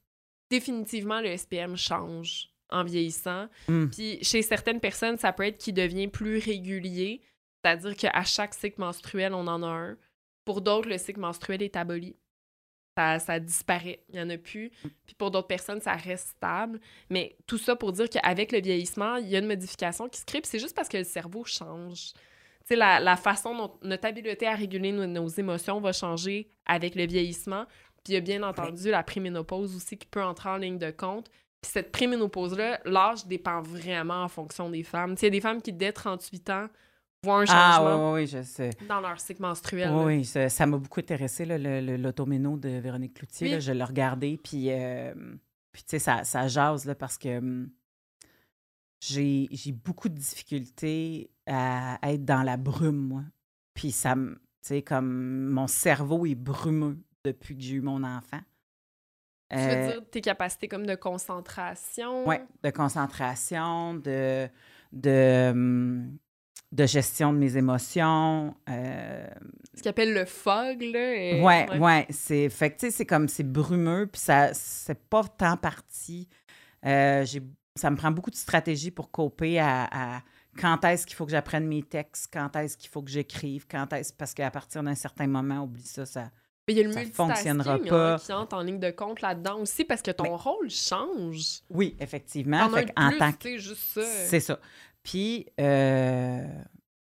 définitivement, le SPM change en vieillissant. Mm. Puis chez certaines personnes, ça peut être qui devient plus régulier. C'est-à-dire qu'à chaque cycle menstruel, on en a un. Pour d'autres, le cycle menstruel est aboli. Ça, disparaît. Il n'y en a plus. Puis pour d'autres personnes, ça reste stable. Mais tout ça pour dire qu'avec le vieillissement, il y a une modification qui se crée. C'est juste parce que le cerveau change. Tu sais, la, façon dont notre habileté à réguler nos, nos émotions va changer avec le vieillissement. Puis il y a bien entendu la préménopause aussi qui peut entrer en ligne de compte. Puis cette préménopause-là, l'âge dépend vraiment en fonction des femmes. Tu sais, il y a des femmes qui, dès 38 ans, voient un Ah, changement oui, oui, je sais. dans leur cycle menstruel. Oui, ça ça m'a beaucoup intéressé, l'automéno de Véronique Cloutier. Oui. là, je l'ai regardé, puis, euh, puis tu sais, ça, ça jase, là, parce que hum, j'ai beaucoup de difficultés à être dans la brume, moi. Puis ça me... Tu sais, comme mon cerveau est brumeux depuis que j'ai eu mon enfant. Tu veux dire tes capacités comme de concentration? Oui, de concentration, de, de, hum, de gestion de mes émotions. euh, Ce qu'ils appellent le fog, là. et- Ouais, ouais, c'est fait que, tu sais, c'est comme c'est brumeux puis ça c'est pas tant parti. Euh, j'ai ça me prend beaucoup de stratégie pour coper à, à quand est-ce qu'il faut que j'apprenne mes textes, quand est-ce qu'il faut que j'écrive, quand est-ce parce qu'à partir d'un certain moment, oublie ça, ça. Mais il y a le Ça fonctionnera il y en a pas. qui entre en ligne de compte là-dedans aussi parce que ton Mais- rôle change. Oui, effectivement. Fait en tant que juste ça. C'est ça. Puis, euh,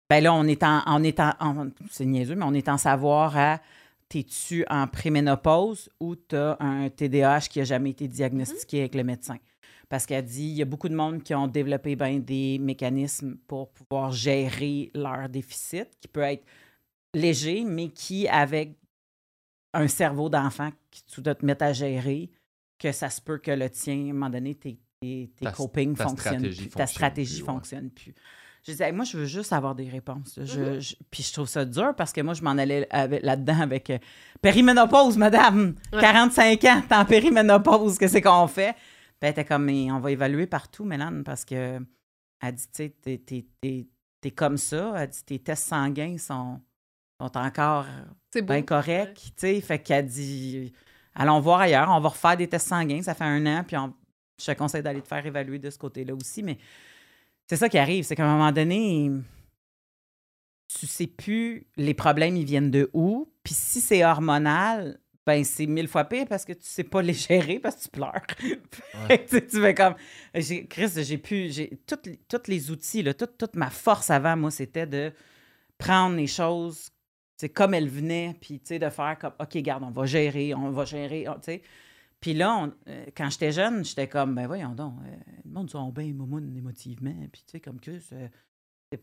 ben là, on est en, on en, c'est mais on est en savoir à t'es-tu en préménopause ou t'as un TDAH qui a jamais été diagnostiqué avec le médecin? Parce qu'elle dit, il y a beaucoup de monde qui ont développé ben, des mécanismes pour pouvoir gérer leur déficit, qui peut être léger, mais qui, avec un cerveau d'enfant qui tu dois te mettre à gérer, que ça se peut que le tien, à un moment donné, tes, tes, tes Ta- coping ta fonctionnent stratégie plus, ta fonctionne stratégie plus, ouais. fonctionne plus. Je disais, moi, je veux juste avoir des réponses. Mhm. je- puis je trouve ça dur parce que moi, je m'en allais là-dedans avec euh, périménopause, madame. Ouais. 45 ans, t'es en périménopause, qu'est-ce qu'on fait? Puis elle était comme, mais on va évaluer partout, Mélane, parce que elle dit, tu sais, t'es- t'es- t'es t'es comme ça. Elle dit, tes tests sanguins sont, sont encore C'est beau. bien corrects. Tu sais, fait qu'elle dit, allons voir ailleurs, on va refaire des tests sanguins, ça fait un an, puis on- je te conseille d'aller te faire évaluer de ce côté-là aussi. Mais c'est ça qui arrive, c'est qu'à un moment donné, tu sais plus les problèmes, ils viennent de où. Puis si c'est hormonal, ben c'est mille fois pire parce que tu sais pas les gérer parce que tu pleures. Tu fais comme. j'ai- Chris, j'ai pu. J'ai tous les- outils, là, toute, toute ma force avant, moi, c'était de prendre les choses c'est comme elles venaient, puis tu sais, de faire comme, OK, garde, on va gérer, on va gérer, tu sais. Puis là, on- euh, quand j'étais jeune, j'étais comme, ben voyons donc, euh, le monde sont bien momoun émotivement, puis tu sais, comme que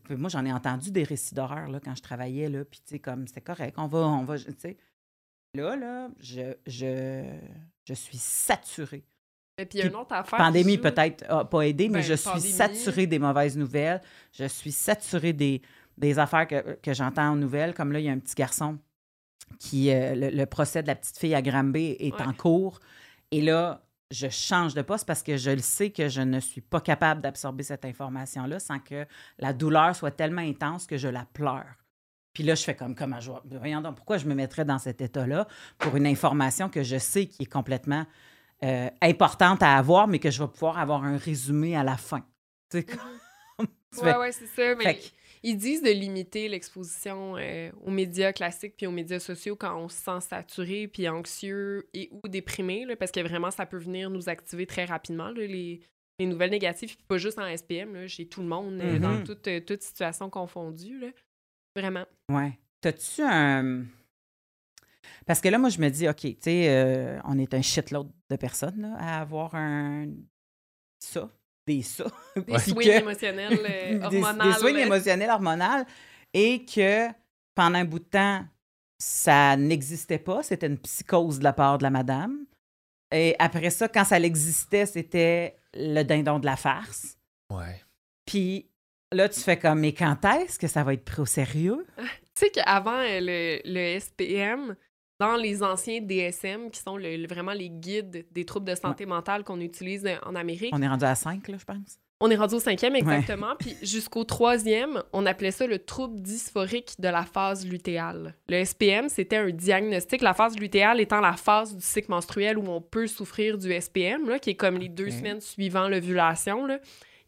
puis moi, j'en ai entendu des récits d'horreur, là, quand je travaillais, là, puis tu sais, comme, c'était correct, on va, on va, tu sais. Là, là, je, je, je suis saturée. Et puis, il y a une autre affaire. Pandémie peut-être a pas aidé, mais Ben, je suis saturée des mauvaises nouvelles. Je suis saturée des, des affaires que, que j'entends en nouvelles. Comme là, il y a un petit garçon qui. euh, le, le procès de la petite fille à Granby est Ouais. en cours. Et là, je change de poste parce que je le sais que je ne suis pas capable d'absorber cette information-là sans que la douleur soit tellement intense que je la pleure. Puis là, je fais comme, comment je vais- Voyons donc, pourquoi je me mettrais dans cet état-là pour une information que je sais qui est complètement euh, importante à avoir, mais que je vais pouvoir avoir un résumé à la fin. Tu sais, comme- fais- ouais, c'est ça. Mais fait que- ils disent de limiter l'exposition euh, aux médias classiques puis aux médias sociaux quand on se sent saturé puis anxieux et ou déprimé, là, parce que vraiment, ça peut venir nous activer très rapidement, là, les, les nouvelles négatives, puis pas juste en SPM, là, chez tout le monde, euh, dans toute, euh, toute situation confondue. Là. Vraiment. Ouais. T'as-tu un. Parce que là, moi, je me dis, OK, tu sais, euh, on est un shitload de personnes là, à avoir un. Ça, des ça. Des Puis swings que- émotionnels, euh, des, hormonales. des swings là. émotionnels hormonales et que pendant un bout de temps, ça n'existait pas. C'était une psychose de la part de la madame. Et après ça, quand ça existait, c'était le dindon de la farce. Ouais. Puis là, tu fais comme, mais quand est-ce que ça va être pris au sérieux? Tu sais qu'avant euh, le, le SPM, dans les anciens DSM, qui sont le- le- vraiment les guides des troubles de santé mentale qu'on utilise euh, en Amérique, On est rendu à 5, là, je pense. on est rendu au cinquième exactement, puis jusqu'au troisième, on appelait ça le trouble dysphorique de la phase lutéale. Le SPM, c'était un diagnostic, la phase lutéale étant la phase du cycle menstruel où on peut souffrir du SPM, là, qui est comme les deux semaines suivant l'ovulation.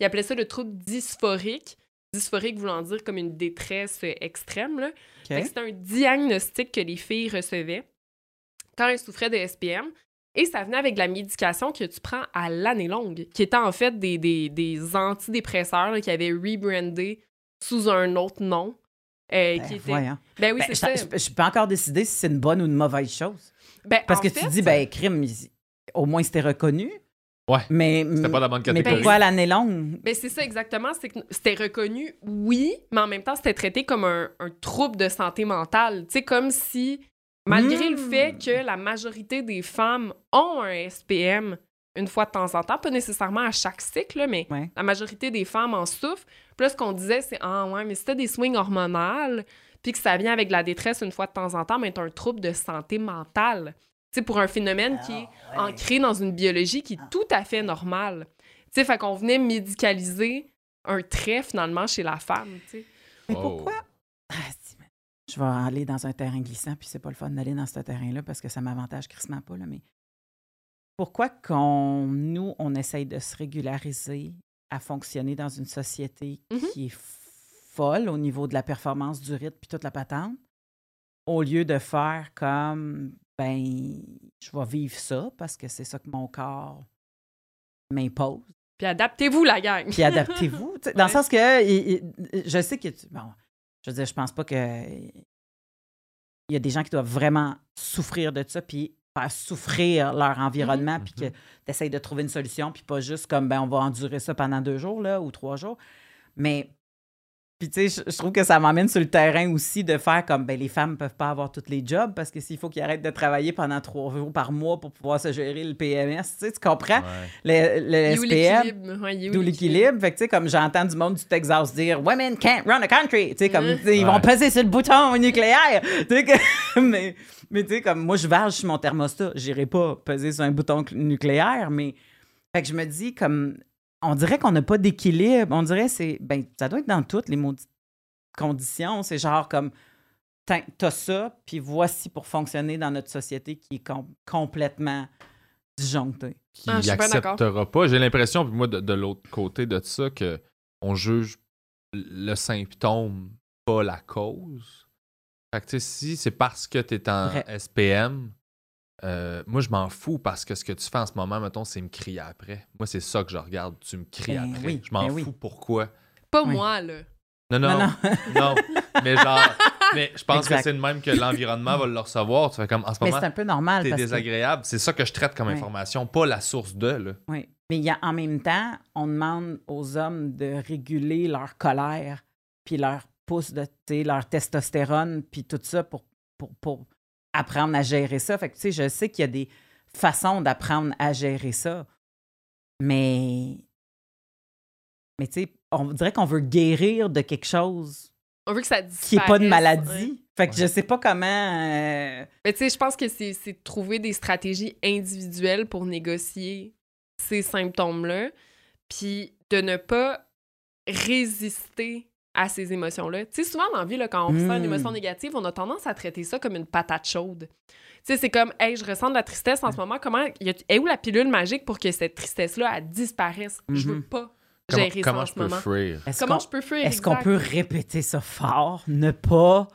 Il appelait ça le trouble dysphorique. Dysphorique voulant dire comme une détresse euh, extrême. Là. C'était un diagnostic que les filles recevaient quand elles souffraient de SPM. Et ça venait avec de la médication que tu prends à l'année longue, qui était en fait des, des, des antidépresseurs là, qui avaient rebrandé sous un autre nom. euh, Ben, qui était... Ben oui, Ben, c'est ça. je- je peux pas encore décider si c'est une bonne ou une mauvaise chose. Ben, Parce que fait, tu dis, ben, crime, au moins c'était reconnu. Ouais. Mais, C'était pas la bonne mais catégorie. pourquoi à l'année longue? Ben, c'est ça exactement. C'est que c'était reconnu, oui, mais en même temps, c'était traité comme un, un trouble de santé mentale. Tu sais, comme si, malgré le Mm. fait que la majorité des femmes ont un SPM une fois de temps en temps, pas nécessairement à chaque cycle, là, mais Ouais. la majorité des femmes en souffrent. Puis là, ce qu'on disait, c'est Ah, ouais, mais si t'as des swings hormonales, puis que ça vient avec de la détresse une fois de temps en temps, mais t'as un trouble de santé mentale. Sais, pour un phénomène qui est Ah, ancré dans une biologie qui est tout à fait normale. Tu sais, fait qu'on venait médicaliser un trait finalement chez la femme, tu sais. Mais Oh. pourquoi? Ah, je vais aller dans un terrain glissant, puis c'est pas le fun d'aller dans ce terrain-là parce que ça m'avantage crissement pas, là, mais pourquoi qu'on, nous, on essaye de se régulariser à fonctionner dans une société Mhm. qui est folle au niveau de la performance du rythme puis toute la patente, au lieu de faire comme, ben, je vais vivre ça parce que c'est ça que mon corps m'impose. Puis adaptez-vous, la gang. Puis adaptez-vous. Dans le sens que il- il- je sais que tu- bon, je veux dire, je pense pas que il y a des gens qui doivent vraiment souffrir de ça puis faire souffrir leur environnement puis que tu essayes de trouver une solution puis pas juste comme ben on va endurer ça pendant deux jours là ou trois jours. Mais Puis, tu sais, je, je trouve que ça m'emmène sur le terrain aussi de faire comme, ben, les femmes peuvent pas avoir tous les jobs parce que s'il faut qu'ils arrêtent de travailler pendant trois jours par mois pour pouvoir se gérer le PMS, tu sais, tu comprends? Ouais. Le, le SPM? Ouais, d'où l'équilibre? Fait que, tu sais, comme j'entends du monde du Texas dire « Women can't run a country », tu sais, comme, Mm. tu sais, ils vont Ouais. peser sur le bouton nucléaire, tu sais, que- mais, mais tu sais, comme, moi, je varge sur mon thermostat, j'irai pas peser sur un bouton cl- nucléaire, mais, fait que je me dis, comme, on dirait qu'on n'a pas d'équilibre, on dirait, c'est, ben, ça doit être dans toutes les maudites conditions, c'est genre comme, t'as t'as ça, puis voici pour fonctionner dans notre société qui est com- complètement disjonctée. qui Ah, je suis pas d'accord. acceptera pas. J'ai l'impression, puis moi, de, de l'autre côté de ça, que on juge le symptôme, pas la cause. Fait que, si c'est parce que tu es en. SPM, euh, moi, je m'en fous parce que ce que tu fais en ce moment, mettons, c'est me crier après. Moi, c'est ça que je regarde. Tu me cries Ben après. oui, je m'en ben fous. oui. Pourquoi? Pas Oui. moi, là. Non, non, Non, non. non. mais genre, mais je pense Exact. que c'est le même que l'environnement va le recevoir. Tu fais comme, en ce Mais moment, c'est un peu normal t'es parce que... désagréable. C'est ça que je traite comme information, pas la source de, là. Oui. Mais il y a, en même temps, on demande aux hommes de réguler leur colère, puis leur pouce de, tu sais, leur testostérone, puis tout ça pour, pour, pour apprendre à gérer ça. Fait que, tu sais, je sais qu'il y a des façons d'apprendre à gérer ça, mais, mais tu sais, on dirait qu'on veut guérir de quelque chose On veut que ça qui n'est pas de ouais. maladie. Fait que je Ouais. sais pas comment... euh, Mais tu sais, je pense que c'est c'est de trouver des stratégies individuelles pour négocier ces symptômes-là, puis de ne pas résister à ces émotions-là. Tu sais, souvent dans la vie, là, quand on ressent une émotion négative, on a tendance à traiter ça comme une patate chaude. Tu sais, c'est comme, hey, je ressens de la tristesse en ce moment. Comment, y a, est où la pilule magique pour que cette tristesse-là, elle disparaisse? Je veux Mhm. pas Comment, gérer comment ça en je ce peux fuir? est-ce Comment qu'on- je peux fuir? Est-ce qu'on peut répéter ça fort? Ne pas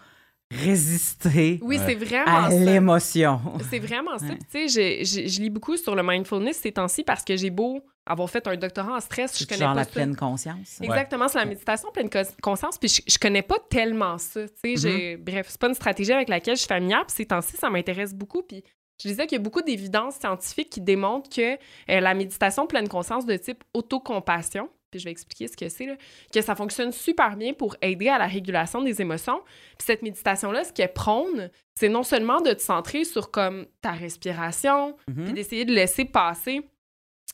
résister Oui, Ouais. c'est vraiment à l'émotion. C'est vraiment ça. Tu sais, je lis beaucoup sur le mindfulness ces temps-ci parce que j'ai beau avoir fait un doctorat en stress, je C'est connais genre pas la ça. pleine conscience? Exactement, c'est la méditation pleine cons- conscience. Puis je, je connais pas tellement ça. tu sais, Mm-hmm. Bref, c'est pas une stratégie avec laquelle je suis familière. Puis ces temps-ci, ça m'intéresse beaucoup. Puis je disais qu'il y a beaucoup d'évidences scientifiques qui démontrent que euh, la méditation pleine conscience de type autocompassion, puis je vais expliquer ce que c'est, que ça fonctionne super bien pour aider à la régulation des émotions. Puis cette méditation-là, ce qu'elle prône, c'est non seulement de te centrer sur comme ta respiration, Mhm. puis d'essayer de laisser passer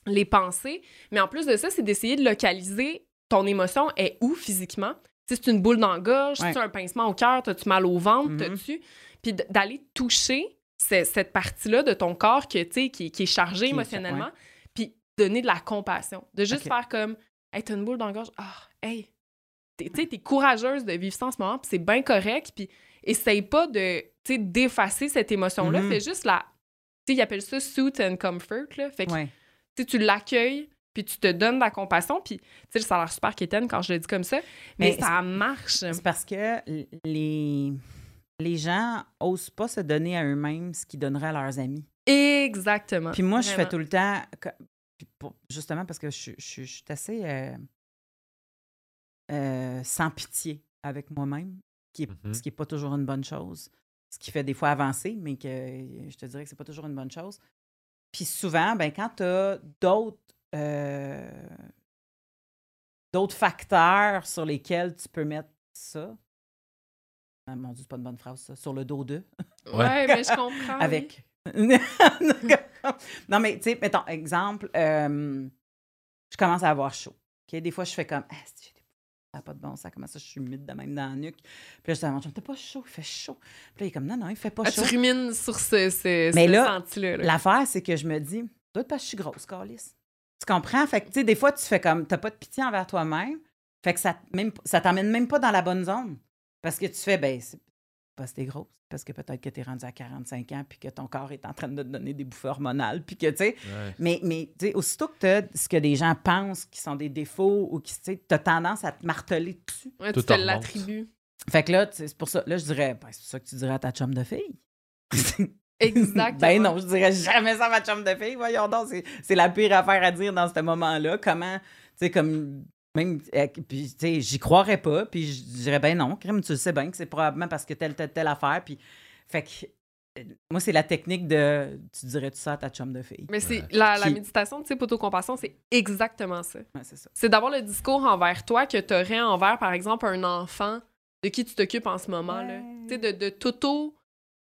les pensées. Mais en plus de ça, c'est d'essayer de localiser ton émotion est où physiquement. Si c'est une boule dans la gorge, Ouais. si tu un pincement au cœur, t'as-tu mal au ventre, Mhm. t'as-tu... Puis d- d'aller toucher ce- cette partie-là de ton corps que, tu sais, qui, qui est chargée Qui émotionnellement, puis donner de la compassion. De juste faire comme, hey, t'as une boule dans la gorge, ah, hey, t'es- tu sais, t'es courageuse de vivre ça en ce moment, puis c'est bien correct, puis essaye pas de, tu d'effacer cette émotion-là, Mhm. fais juste la... Tu sais, ils appellent ça « suit and comfort », là. Fait que Ouais. tu l'accueilles, puis tu te donnes de la compassion, puis tu sais, ça a l'air super quétaine quand je le dis comme ça, mais, Mais ça marche. C'est parce que les, les gens osent pas se donner à eux-mêmes ce qu'ils donneraient à leurs amis. Exactement. Puis moi, je fais tout le temps, puis pour- justement parce que je, je- je suis assez euh, euh, sans pitié avec moi-même, qui est- ce qui n'est pas toujours une bonne chose. Ce qui fait des fois avancer, mais que je te dirais que c'est pas toujours une bonne chose. Puis souvent, ben, quand tu as d'autres euh, d'autres facteurs sur lesquels tu peux mettre ça. Ah, mon Dieu, c'est pas une bonne phrase, ça. Sur le dos d'eux. Ouais, mais je comprends. Avec. non, mais tu sais, mettons, exemple, euh, je commence à avoir chaud. Des fois, je fais comme, ah, c'est- ça pas de bon sens, comment ça, je suis humide de même dans la nuque? Puis là, je chum, t'es pas chaud, il fait chaud. Puis là, il est comme, non, non, il fait pas Ah, tu chaud. rumines sur ce, ce, Mais ce là, là. L'affaire, c'est que je me dis, doit parce que je suis grosse, Carlis. Tu comprends? Fait que, tu sais, des fois, tu fais comme, t'as pas de pitié envers toi-même. Fait que ça, même, ça t'emmène même pas dans la bonne zone. Parce que tu fais, ben, parce que t'es grosse. Parce que peut-être que t'es rendu à 45 ans, puis que ton corps est en train de te donner des bouffées hormonales, puis que, tu sais, Ouais. mais, mais tu sais, aussitôt que t'as ce que les gens pensent qui sont des défauts ou qui, tu sais, t'as tendance à te marteler dessus. Ouais, Tout tu te l'attribues. Fait que là, tu sais, c'est pour ça, là, je dirais, ben, c'est ça que tu dirais à ta chum de fille. Exactement. ben non, je dirais jamais ça à ma chum de fille. Voyons donc, c'est- c'est la pire affaire à dire dans ce moment-là. Comment, tu sais, comme, même, euh, puis, tu sais, j'y croirais pas, puis je dirais, ben non, crime, tu le sais bien que c'est probablement parce que telle, telle, telle affaire, puis, fait que, moi, c'est la technique de tu dirais tout ça à ta chum de fille? Mais c'est Ouais. la, la Qui- méditation de type autocompassion, c'est exactement ça. Ouais, c'est ça. C'est d'avoir le discours envers toi que tu aurais envers, par exemple, un enfant de qui tu t'occupes en ce moment. là. Ouais. Tu sais, de, de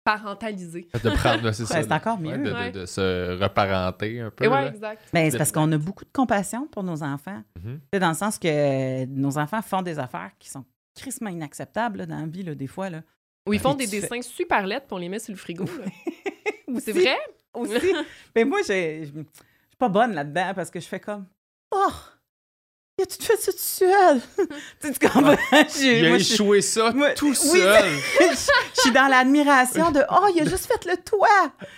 t'auto-parentaliser. De prendre, c'est ça. Ouais, encore mieux. de, de- Ouais. de se reparenter un peu. Exact. Ben, c'est parce qu'on a beaucoup de compassion pour nos enfants. Sais, Dans le sens que nos enfants font des affaires qui sont crissement inacceptables là, dans la vie, là, des fois. Là. Ou ils font Puis des fais- dessins super lettres on les met sur le frigo. C'est vrai? Aussi. Mais moi, j'ai- je je suis pas bonne là-dedans parce que je fais comme Oh! A tout fait ça tout seul! tu sais, tu comprends? J'ai- Il a moi, je suis- échoué ça moi- tout oui, seul. je je suis dans l'admiration de Oh, il a juste fait le toit!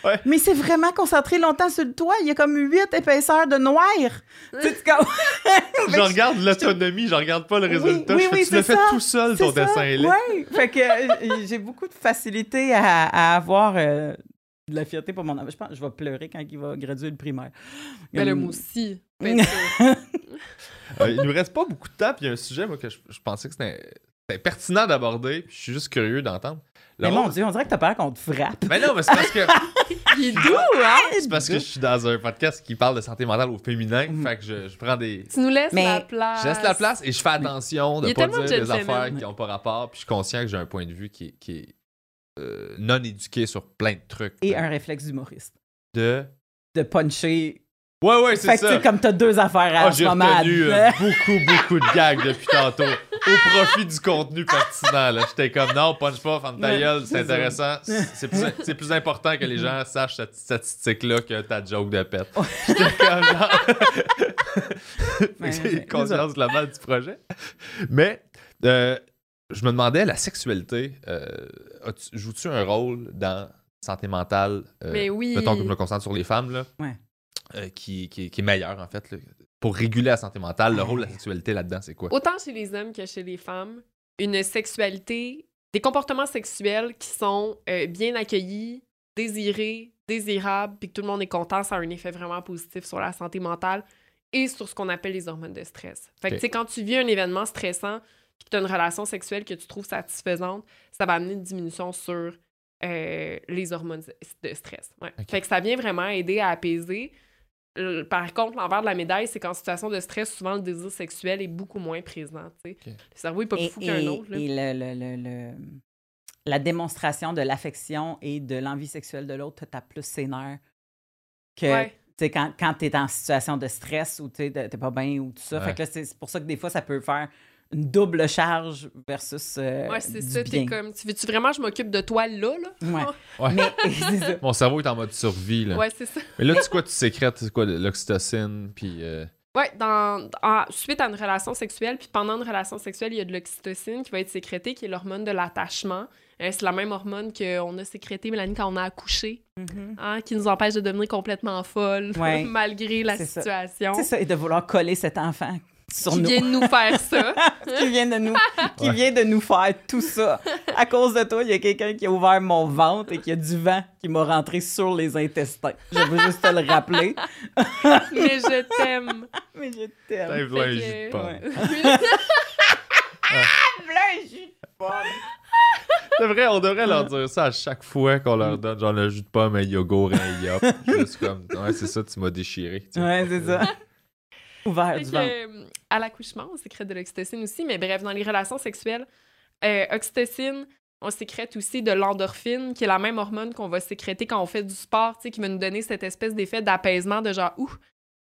Ouais. Mais c'est vraiment concentré longtemps sur le toit. Il y a comme huit épaisseurs de noir. tu sais, tu comprends? Je regarde l'autonomie, je regarde pas le Oui, résultat. oui, je fais, oui, tu l'as fait tout seul, ton C'est ça, dessin. Ouais. Fait que euh, j'ai beaucoup de facilité à, à avoir euh, de la fierté pour mon enfant. Je pense que je vais pleurer quand il va graduer le primaire. Mais le moi aussi. Sûr. Euh, il nous reste pas beaucoup de temps, puis il y a un sujet moi, que je, je pensais que c'était pertinent d'aborder, puis je suis juste curieux d'entendre. Mais mon Dieu, on dirait que t'as peur qu'on te frappe. Mais non, mais c'est parce que Il est doux, hein? c'est parce que je suis dans un podcast qui parle de santé mentale au féminin, Mhm. fait que je, je prends des Tu nous laisses Mais la place. je laisse la place et je fais attention de est pas dire des affaires qui n'ont pas rapport, puis je suis conscient que j'ai un point de vue qui est, qui est, euh, non éduqué sur plein de trucs. Et un réflexe d'humoriste. de De puncher. Ouais ouais, c'est Fait que tu ça. sais, comme t'as deux affaires à Ah, j'ai retenu euh, beaucoup, beaucoup de gags depuis tantôt. Au profit du contenu pertinent. là. J'étais comme, non, punch pas, ferme ta gueule, c'est ça. intéressant. C'est plus, c'est plus important que les gens sachent cette statistique-là que ta joke de pète. J'étais comme, genre... Fait que Ouais, j'ai conscience de la mal du projet. Mais, euh, je me demandais, la sexualité, euh, as-tu- joues-tu un rôle dans santé mentale? euh, Mais oui. Mettons que je me concentre sur les femmes, là? Ouais. Euh, qui, qui, qui est meilleur, en fait. là. Pour réguler la santé mentale, le rôle de la sexualité là-dedans, c'est quoi? Autant chez les hommes que chez les femmes, une sexualité, des comportements sexuels qui sont euh, bien accueillis, désirés, désirables, puis que tout le monde est content, ça a un effet vraiment positif sur la santé mentale et sur ce qu'on appelle les hormones de stress. Fait que, tu sais, quand tu vis un événement stressant, puis que tu as une relation sexuelle que tu trouves satisfaisante, ça va amener une diminution sur euh, les hormones de stress. Ouais. Fait que ça vient vraiment aider à apaiser. Par contre, l'envers de la médaille, c'est qu'en situation de stress, souvent le désir sexuel est beaucoup moins présent. tu sais. Ok. Le cerveau est pas plus Et, fou qu'un et- autre. là. et le, le- le- le- la démonstration de l'affection et de l'envie sexuelle de l'autre te tape plus ses nerfs que Ouais. quand, quand tu es en situation de stress ou tu n'es pas bien ou tout ça. Ouais. Fait que là, c'est c'est pour ça que des fois, ça peut faire une double charge versus euh, Ouais, c'est du ça. T'es bien. comme, tu veux-tu vraiment que je m'occupe de toi là, là? Ouais. Ouais. Mais c'est ça. Mon cerveau est en mode survie. Là. Ouais, c'est ça. Mais là, tu sais quoi, tu sécrètes c'est quoi, de l'oxytocine, puis... euh, Ouais, dans, en- suite à une relation sexuelle, puis pendant une relation sexuelle, il y a de l'oxytocine qui va être sécrétée, qui est l'hormone de l'attachement. Euh, c'est la même hormone qu'on a sécrétée, Mélanie, quand on a accouché, Mhm. hein, qui nous empêche de devenir complètement folle, Ouais. malgré la C'est ça. situation. C'est ça, et de vouloir coller cet enfant sur Qui nous. vient de nous faire ça. qui vient de nous qui Ouais. vient de nous faire tout ça. À cause de toi, il y a quelqu'un qui a ouvert mon ventre et qui a du vent qui m'a rentré sur les intestins. Je veux juste te le rappeler. Mais je t'aime. Mais je T'as t'aime. voulu un Fait jus de pomme. De jus de pomme. C'est vrai, on devrait leur dire ça à chaque fois qu'on leur donne genre le jus de pomme, un yogourt, un yop. Juste comme, ouais, c'est ça, tu m'as déchiré. tu. Ouais, c'est ça. Ouvert Fait du que, ventre. À l'accouchement, on sécrète de l'oxytocine aussi, mais bref, dans les relations sexuelles, euh, oxytocine, on sécrète aussi de l'endorphine, qui est la même hormone qu'on va sécréter quand on fait du sport, qui va nous donner cette espèce d'effet d'apaisement de genre, ouh,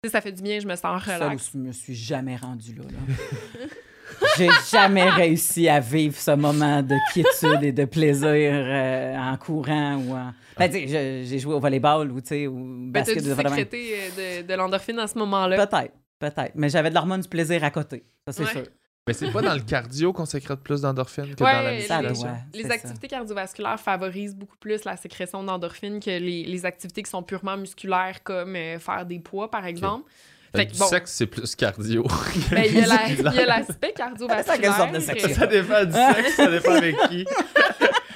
ça fait du bien, je me sens Ça, relax. je me suis jamais rendu là. là. J'ai jamais réussi à vivre ce moment de quiétude et de plaisir euh, en courant ou en. Ben, j'ai joué au volleyball ou, tu sais, au Ben, basket dû de volleyball. sécréter euh, de, de l'endorphine à ce moment-là. Peut-être, peut-être. Mais j'avais de l'hormone du plaisir à côté. Ça, c'est Ouais. sûr. Mais c'est pas dans le cardio qu'on sécrète plus d'endorphines que Ouais, dans la musculation. ouais, Les ça. activités cardiovasculaires favorisent beaucoup plus la sécrétion d'endorphine que les, les activités qui sont purement musculaires, comme euh, faire des poids, par exemple. Fait Fait que que du bon. sexe, c'est plus cardio. Ben, il y a y l'aspect cardiovasculaire. Euh, Ça dépend du sexe, ça dépend avec qui.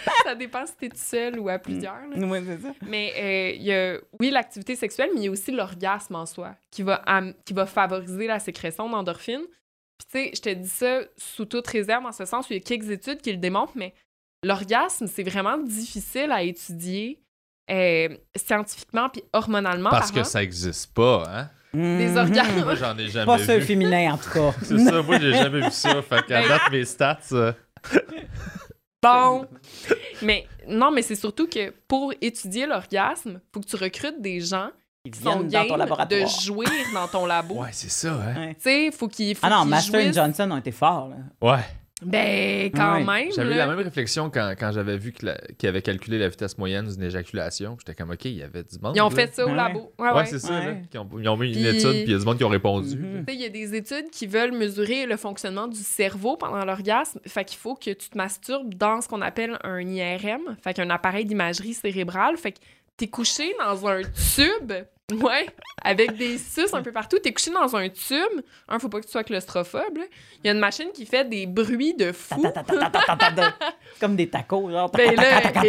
ça dépend si t'es tout seul ou à plusieurs. là. Oui, c'est ça. Mais euh, il y a, oui, l'activité sexuelle, mais il y a aussi l'orgasme en soi qui va, qui va favoriser la sécrétion d'endorphine. Puis, tu sais, je te dis ça sous toute réserve, en ce sens où il y a quelques études qui le démontrent, mais l'orgasme, c'est vraiment difficile à étudier euh, scientifiquement puis hormonalement Parce que ça existe pas, hein? des Mhm. orgasmes. Moi, j'en ai jamais Pas ça, vu. féminin, en tout cas. C'est ça, moi, j'ai jamais vu ça. Fait qu'à Ben- date, mes stats. euh, Bon. mais non, mais c'est surtout que pour étudier l'orgasme, faut que tu recrutes des gens Ils qui sont viennent dans ton game de laboratoire. jouir dans ton labo. Ouais, c'est ça, hein? Tu sais, faut qu'ils faut Ah non, qu'ils Master et jouissent. Johnson ont été forts. Là. Ouais. Ben, quand Ouais. même. J'avais eu la même réflexion quand, quand j'avais vu que la- qu'ils avaient calculé la vitesse moyenne d'une éjaculation. J'étais comme, OK, il y avait du monde. Ils ont là. fait ça au Ouais. labo. Ouais, Ouais, ouais. c'est ça. Là, ont, ils ont mis une Puis- étude, puis il y a du monde qui ont répondu. Mhm. Il y a des études qui veulent mesurer le fonctionnement du cerveau pendant l'orgasme. Fait qu'il faut que tu te masturbes dans ce qu'on appelle un IRM, fait qu'un appareil d'imagerie cérébrale. Fait que t'es couché dans un tube, ouais, avec des suces un peu partout. T'es couché dans un tube. Un, faut pas que tu sois claustrophobe. Il y a une machine qui fait des bruits de fou. Comme des tacos, genre. Ben là, ta.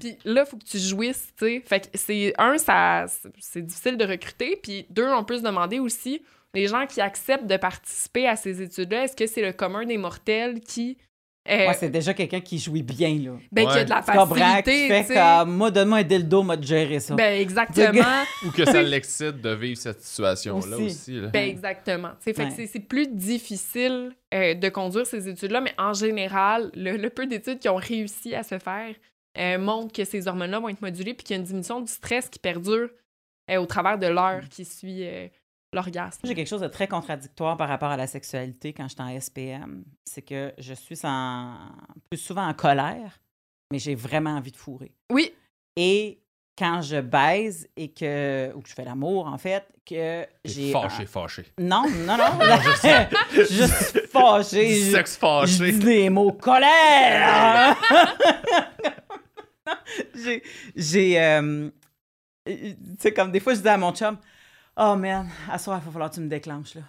Puis là, faut que tu jouisses, tu sais. Fait que c'est un, ça, c'est difficile de recruter. Puis deux, on peut se demander aussi, les gens qui acceptent de participer à ces études-là, est-ce que c'est le commun des mortels qui, euh, Ouais, c'est déjà quelqu'un qui jouit bien, là. ben, qui a de la Tu comprends? Qui facilité, fait tu sais. comme, moi, donne-moi un dildo, moi, de gérer ça. Ben exactement, Ou que ça l'excite de vivre cette situation-là Aussi. aussi. là. ben exactement. Fait Ouais. c'est- c'est plus difficile euh, de conduire ces études-là, mais en général, le, le peu d'études qui ont réussi à se faire euh, montrent que ces hormones-là vont être modulées puis qu'il y a une diminution du stress qui perdure euh, au travers de l'heure qui suit euh, l'orgasme. J'ai quelque chose de très contradictoire par rapport à la sexualité quand je suis en SPM. C'est que je suis en... plus souvent en colère, mais j'ai vraiment envie de fourrer. Oui, Et quand je baise et que. ou que je fais l'amour, en fait, que j'ai. fâché, fâché. Non, non, non. je suis. Du je- sexe Je fâché. dis des mots colère. j'ai, j'ai, euh, tu sais, comme des fois, je dis à mon chum, oh man, à soir, il va falloir que tu me déclenches, là.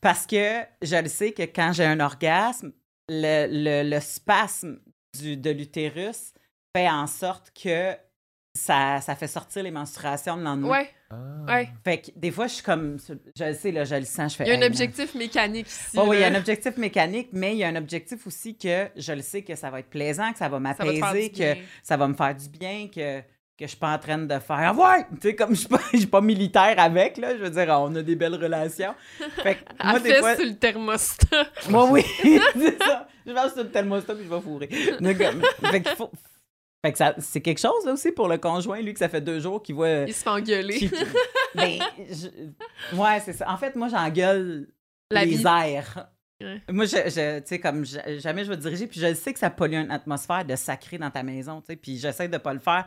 Parce que je le sais que quand j'ai un orgasme, le, le, le spasme du, de l'utérus fait en sorte que ça, ça fait sortir les menstruations le lendemain. ouais, Ah. ouais. Fait que des fois, je suis comme, je le sais, là, je le sens, je fais. Il y a un Hey, man. objectif mécanique ici. Oh, oui, il y a un objectif mécanique, mais il y a un objectif aussi que je le sais que ça va être plaisant, que ça va m'apaiser, bien. que ça va me faire du bien, que, que je suis pas en train de faire Ah ouais! Tu sais, comme je suis pas, je suis pas militaire avec, là, je veux dire, on a des belles relations. Fait que moi, À des fesse fois. sur le thermostat. Moi, oui, c'est ça. Je vais sur le thermostat puis je vais fourrer. Donc, fait que, faut- fait que ça, c'est quelque chose, là, aussi, pour le conjoint, lui, que ça fait deux jours qu'il voit. Il se fait engueuler. qui- ben, je- ouais, c'est ça. En fait, moi, j'engueule La les vie. airs. Ouais. Moi, je, je- tu sais, comme je- jamais je vais diriger, puis je sais que ça pollue une atmosphère de sacré dans ta maison, tu sais, puis j'essaie de pas le faire.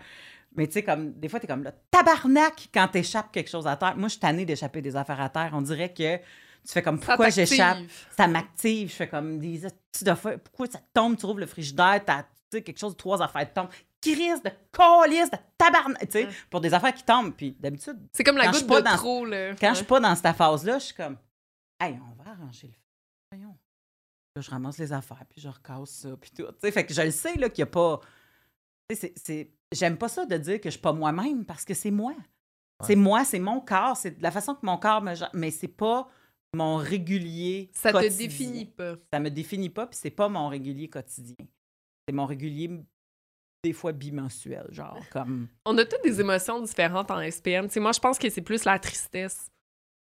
Mais tu sais, comme, des fois, t'es comme là, tabarnak quand t'échappes quelque chose à terre. Moi, je suis tannée d'échapper des affaires à terre. On dirait que tu fais comme, pourquoi j'échappe? Ça m'active. Je fais comme des affaires. Pourquoi ça tombe? Tu rouvres le frigidaire, t'as, tu sais, quelque chose trois affaires tombent. Crise de calice, de tabarnak, tu sais, pour des affaires qui tombent. Puis d'habitude, C'est comme la Quand je goutte suis de pas dans- trop, là. quand Ouais. je suis pas dans cette phase-là, je suis comme, hey, on va arranger le feu. Voyons. Là, je ramasse les affaires, puis je recasse ça, puis tout. Tu sais, fait que je le sais, là, qu'il n'y a pas. C'est-. J'aime pas ça de dire que je suis pas moi-même, parce que c'est moi. C'est moi, c'est mon corps, c'est la façon que mon corps me. Mais c'est pas mon régulier. Ça te quotidien. définit pas. Ça me définit pas, puis c'est pas mon régulier quotidien. C'est mon régulier, des fois bimensuel, genre, comme. On a toutes des émotions différentes en SPM. Tu sais, moi, je pense que c'est plus la tristesse.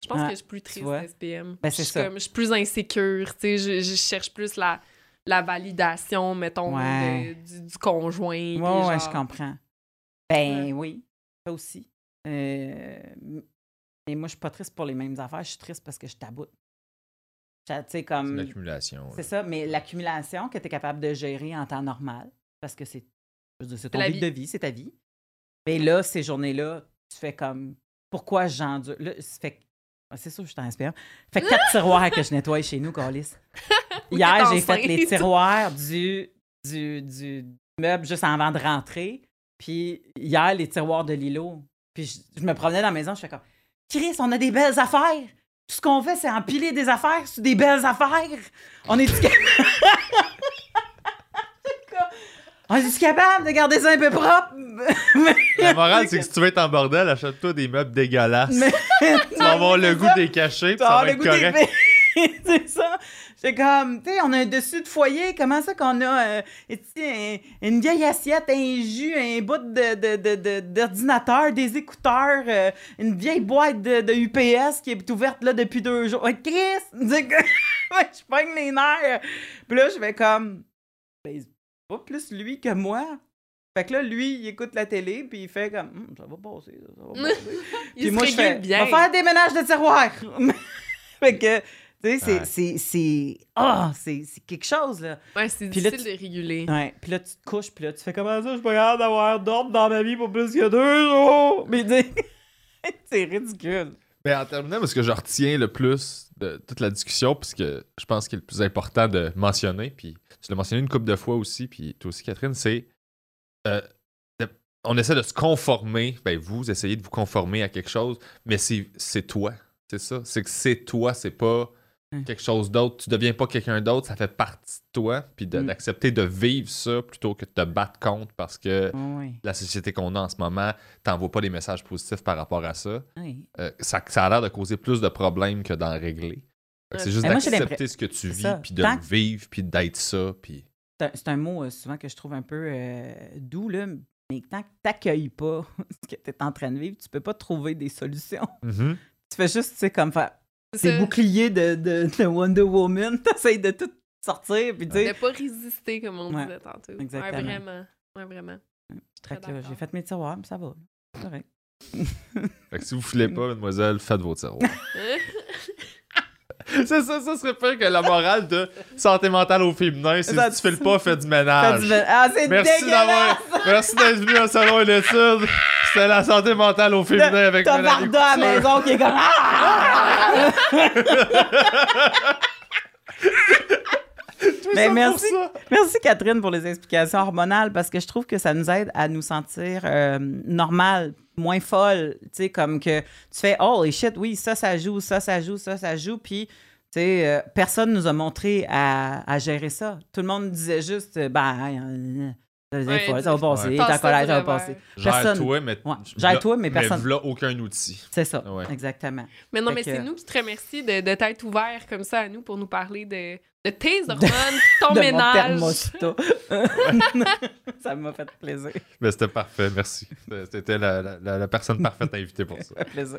Je pense Ah, que je suis plus triste en SPM. Ben, c'est je, suis ça. comme- je suis plus insécure. Tu sais, je, je cherche plus la, la validation, mettons, Ouais. de- du, du conjoint. Ouais, genre- je comprends. Ben Ouais. oui, ça aussi. Euh, mais moi, je suis pas triste pour les mêmes affaires. Je suis triste parce que je taboute. Tu sais, C'est comme. l'accumulation. C'est ça, mais l'accumulation que tu es capable de gérer en temps normal, parce que c'est ton vie. de vie, c'est ta vie. Mais là, ces journées-là, tu fais comme pourquoi j'endure. Là, ça fait c'est sûr, je suis en SPM. Fait quatre tiroirs que je nettoie chez nous, Carlis. Ou Hier, j'ai fait les tiroirs du, du, du meuble juste avant de rentrer. Puis hier, les tiroirs de Lilo. Puis je, je me promenais dans la maison, je fais comme Chris, on a des belles affaires. Tout ce qu'on fait, c'est empiler des affaires sur des belles affaires. On est On est capable de garder ça un peu propre? La morale, c'est que si tu veux être en bordel, achète-toi des meubles dégueulasses. Mais- Tu vas avoir le goût ça. des puis Tu ça va avoir être le goût des correct. filles. c'est ça. C'est comme, tu sais, on a un dessus de foyer. Comment ça qu'on a euh, un- une vieille assiette, un jus, un bout de, de- de- de- d'ordinateur, des écouteurs, euh, une vieille boîte de, UPS qui est ouverte là depuis deux jours. Ouais, Chris! Je pogne les nerfs. Puis là, je vais comme, pas plus lui que moi. Fait que là, lui, il écoute la télé, puis il fait comme, Hum, ça va passer, ça, ça va passer. Il Puis se moi, je fais, régule bien. on va faire des ménages de tiroir. fait que, tu sais, c'est, Ouais. c'est, c'est, ah, c'est, c'est quelque chose, là. Ouais, c'est Puis là, difficile de réguler. Ouais, puis là, tu te couches, puis là, tu fais comment ça, je suis pas capable d'avoir d'ordre dans ma vie pour plus que deux jours. Mais tu sais, c'est ridicule. Mais en terminant, ce que je retiens le plus de toute la discussion, puisque je pense qu'il est le plus important de mentionner, puis tu l'as mentionné une couple de fois aussi, puis toi aussi, Catherine, c'est. euh, on essaie de se conformer, ben vous essayez de vous conformer à quelque chose, mais c'est toi. C'est ça. C'est que c'est toi, c'est pas Mm. quelque chose d'autre. Tu deviens pas quelqu'un d'autre, ça fait partie de toi, puis de- Mm. d'accepter de vivre ça plutôt que de te battre contre parce que Oui, la société qu'on a en ce moment t'envoie pas des messages positifs par rapport à ça. oui. Euh, ça, ça a l'air de causer plus de problèmes que d'en régler. Que C'est Ouais. juste j'ai d'accepter ce que tu vis, puis de Tant le vivre, puis d'être ça, puis... C'est un, mot euh, souvent que je trouve un peu euh, doux, là. Mais tant que t'accueilles pas ce que tu es en train de vivre, tu peux pas trouver des solutions. Tu fais juste, tu sais, comme faire C'est tes boucliers de, de, de Wonder Woman. T'essayes de tout sortir, puis tu sais. Ne pas résister, comme on Ouais, disait tantôt. exactement. Ouais, vraiment. Ouais, vraiment. J'ai fait mes tiroirs, mais ça va. C'est correct. Fait que si vous filez pas, mademoiselle, faites vos tiroirs. C'est ça, ça serait pire que la morale de santé mentale au féminin. Si Ça- tu files pas, fais du Fais ménage. du- Ah, c'est Merci dégueulasse! d'avoir... Merci d'être venu au salon et l'étude. C'était la santé mentale au féminin avec T'as Varda à la maison qui est comme Ah! Mais ça merci. ça. Merci Catherine pour les explications hormonales parce que je trouve que ça nous aide à nous sentir euh, normal, moins folle. Tu sais, comme que tu fais Oh shit, oui, ça, ça joue, ça, ça joue, ça, ça joue. Puis, tu sais, euh, personne nous a montré à, à gérer ça. Tout le monde disait juste euh, Ben, euh, des Ouais, fois, ça va passer, ta colère, ça va passer. Personne. Gère-toi, mais... Ouais, gère-toi, mais personne- Mais aucun outil. C'est ça, Ouais. exactement. Mais non, Fait mais que- c'est nous qui te remercions de, de t'être ouvert comme ça à nous pour nous parler de, de tes hormones, ton de mon ménage. thermostat. ça m'a fait plaisir. Mais c'était parfait, merci. C'était la, la- la- la personne parfaite à inviter pour ça. Ça fait plaisir.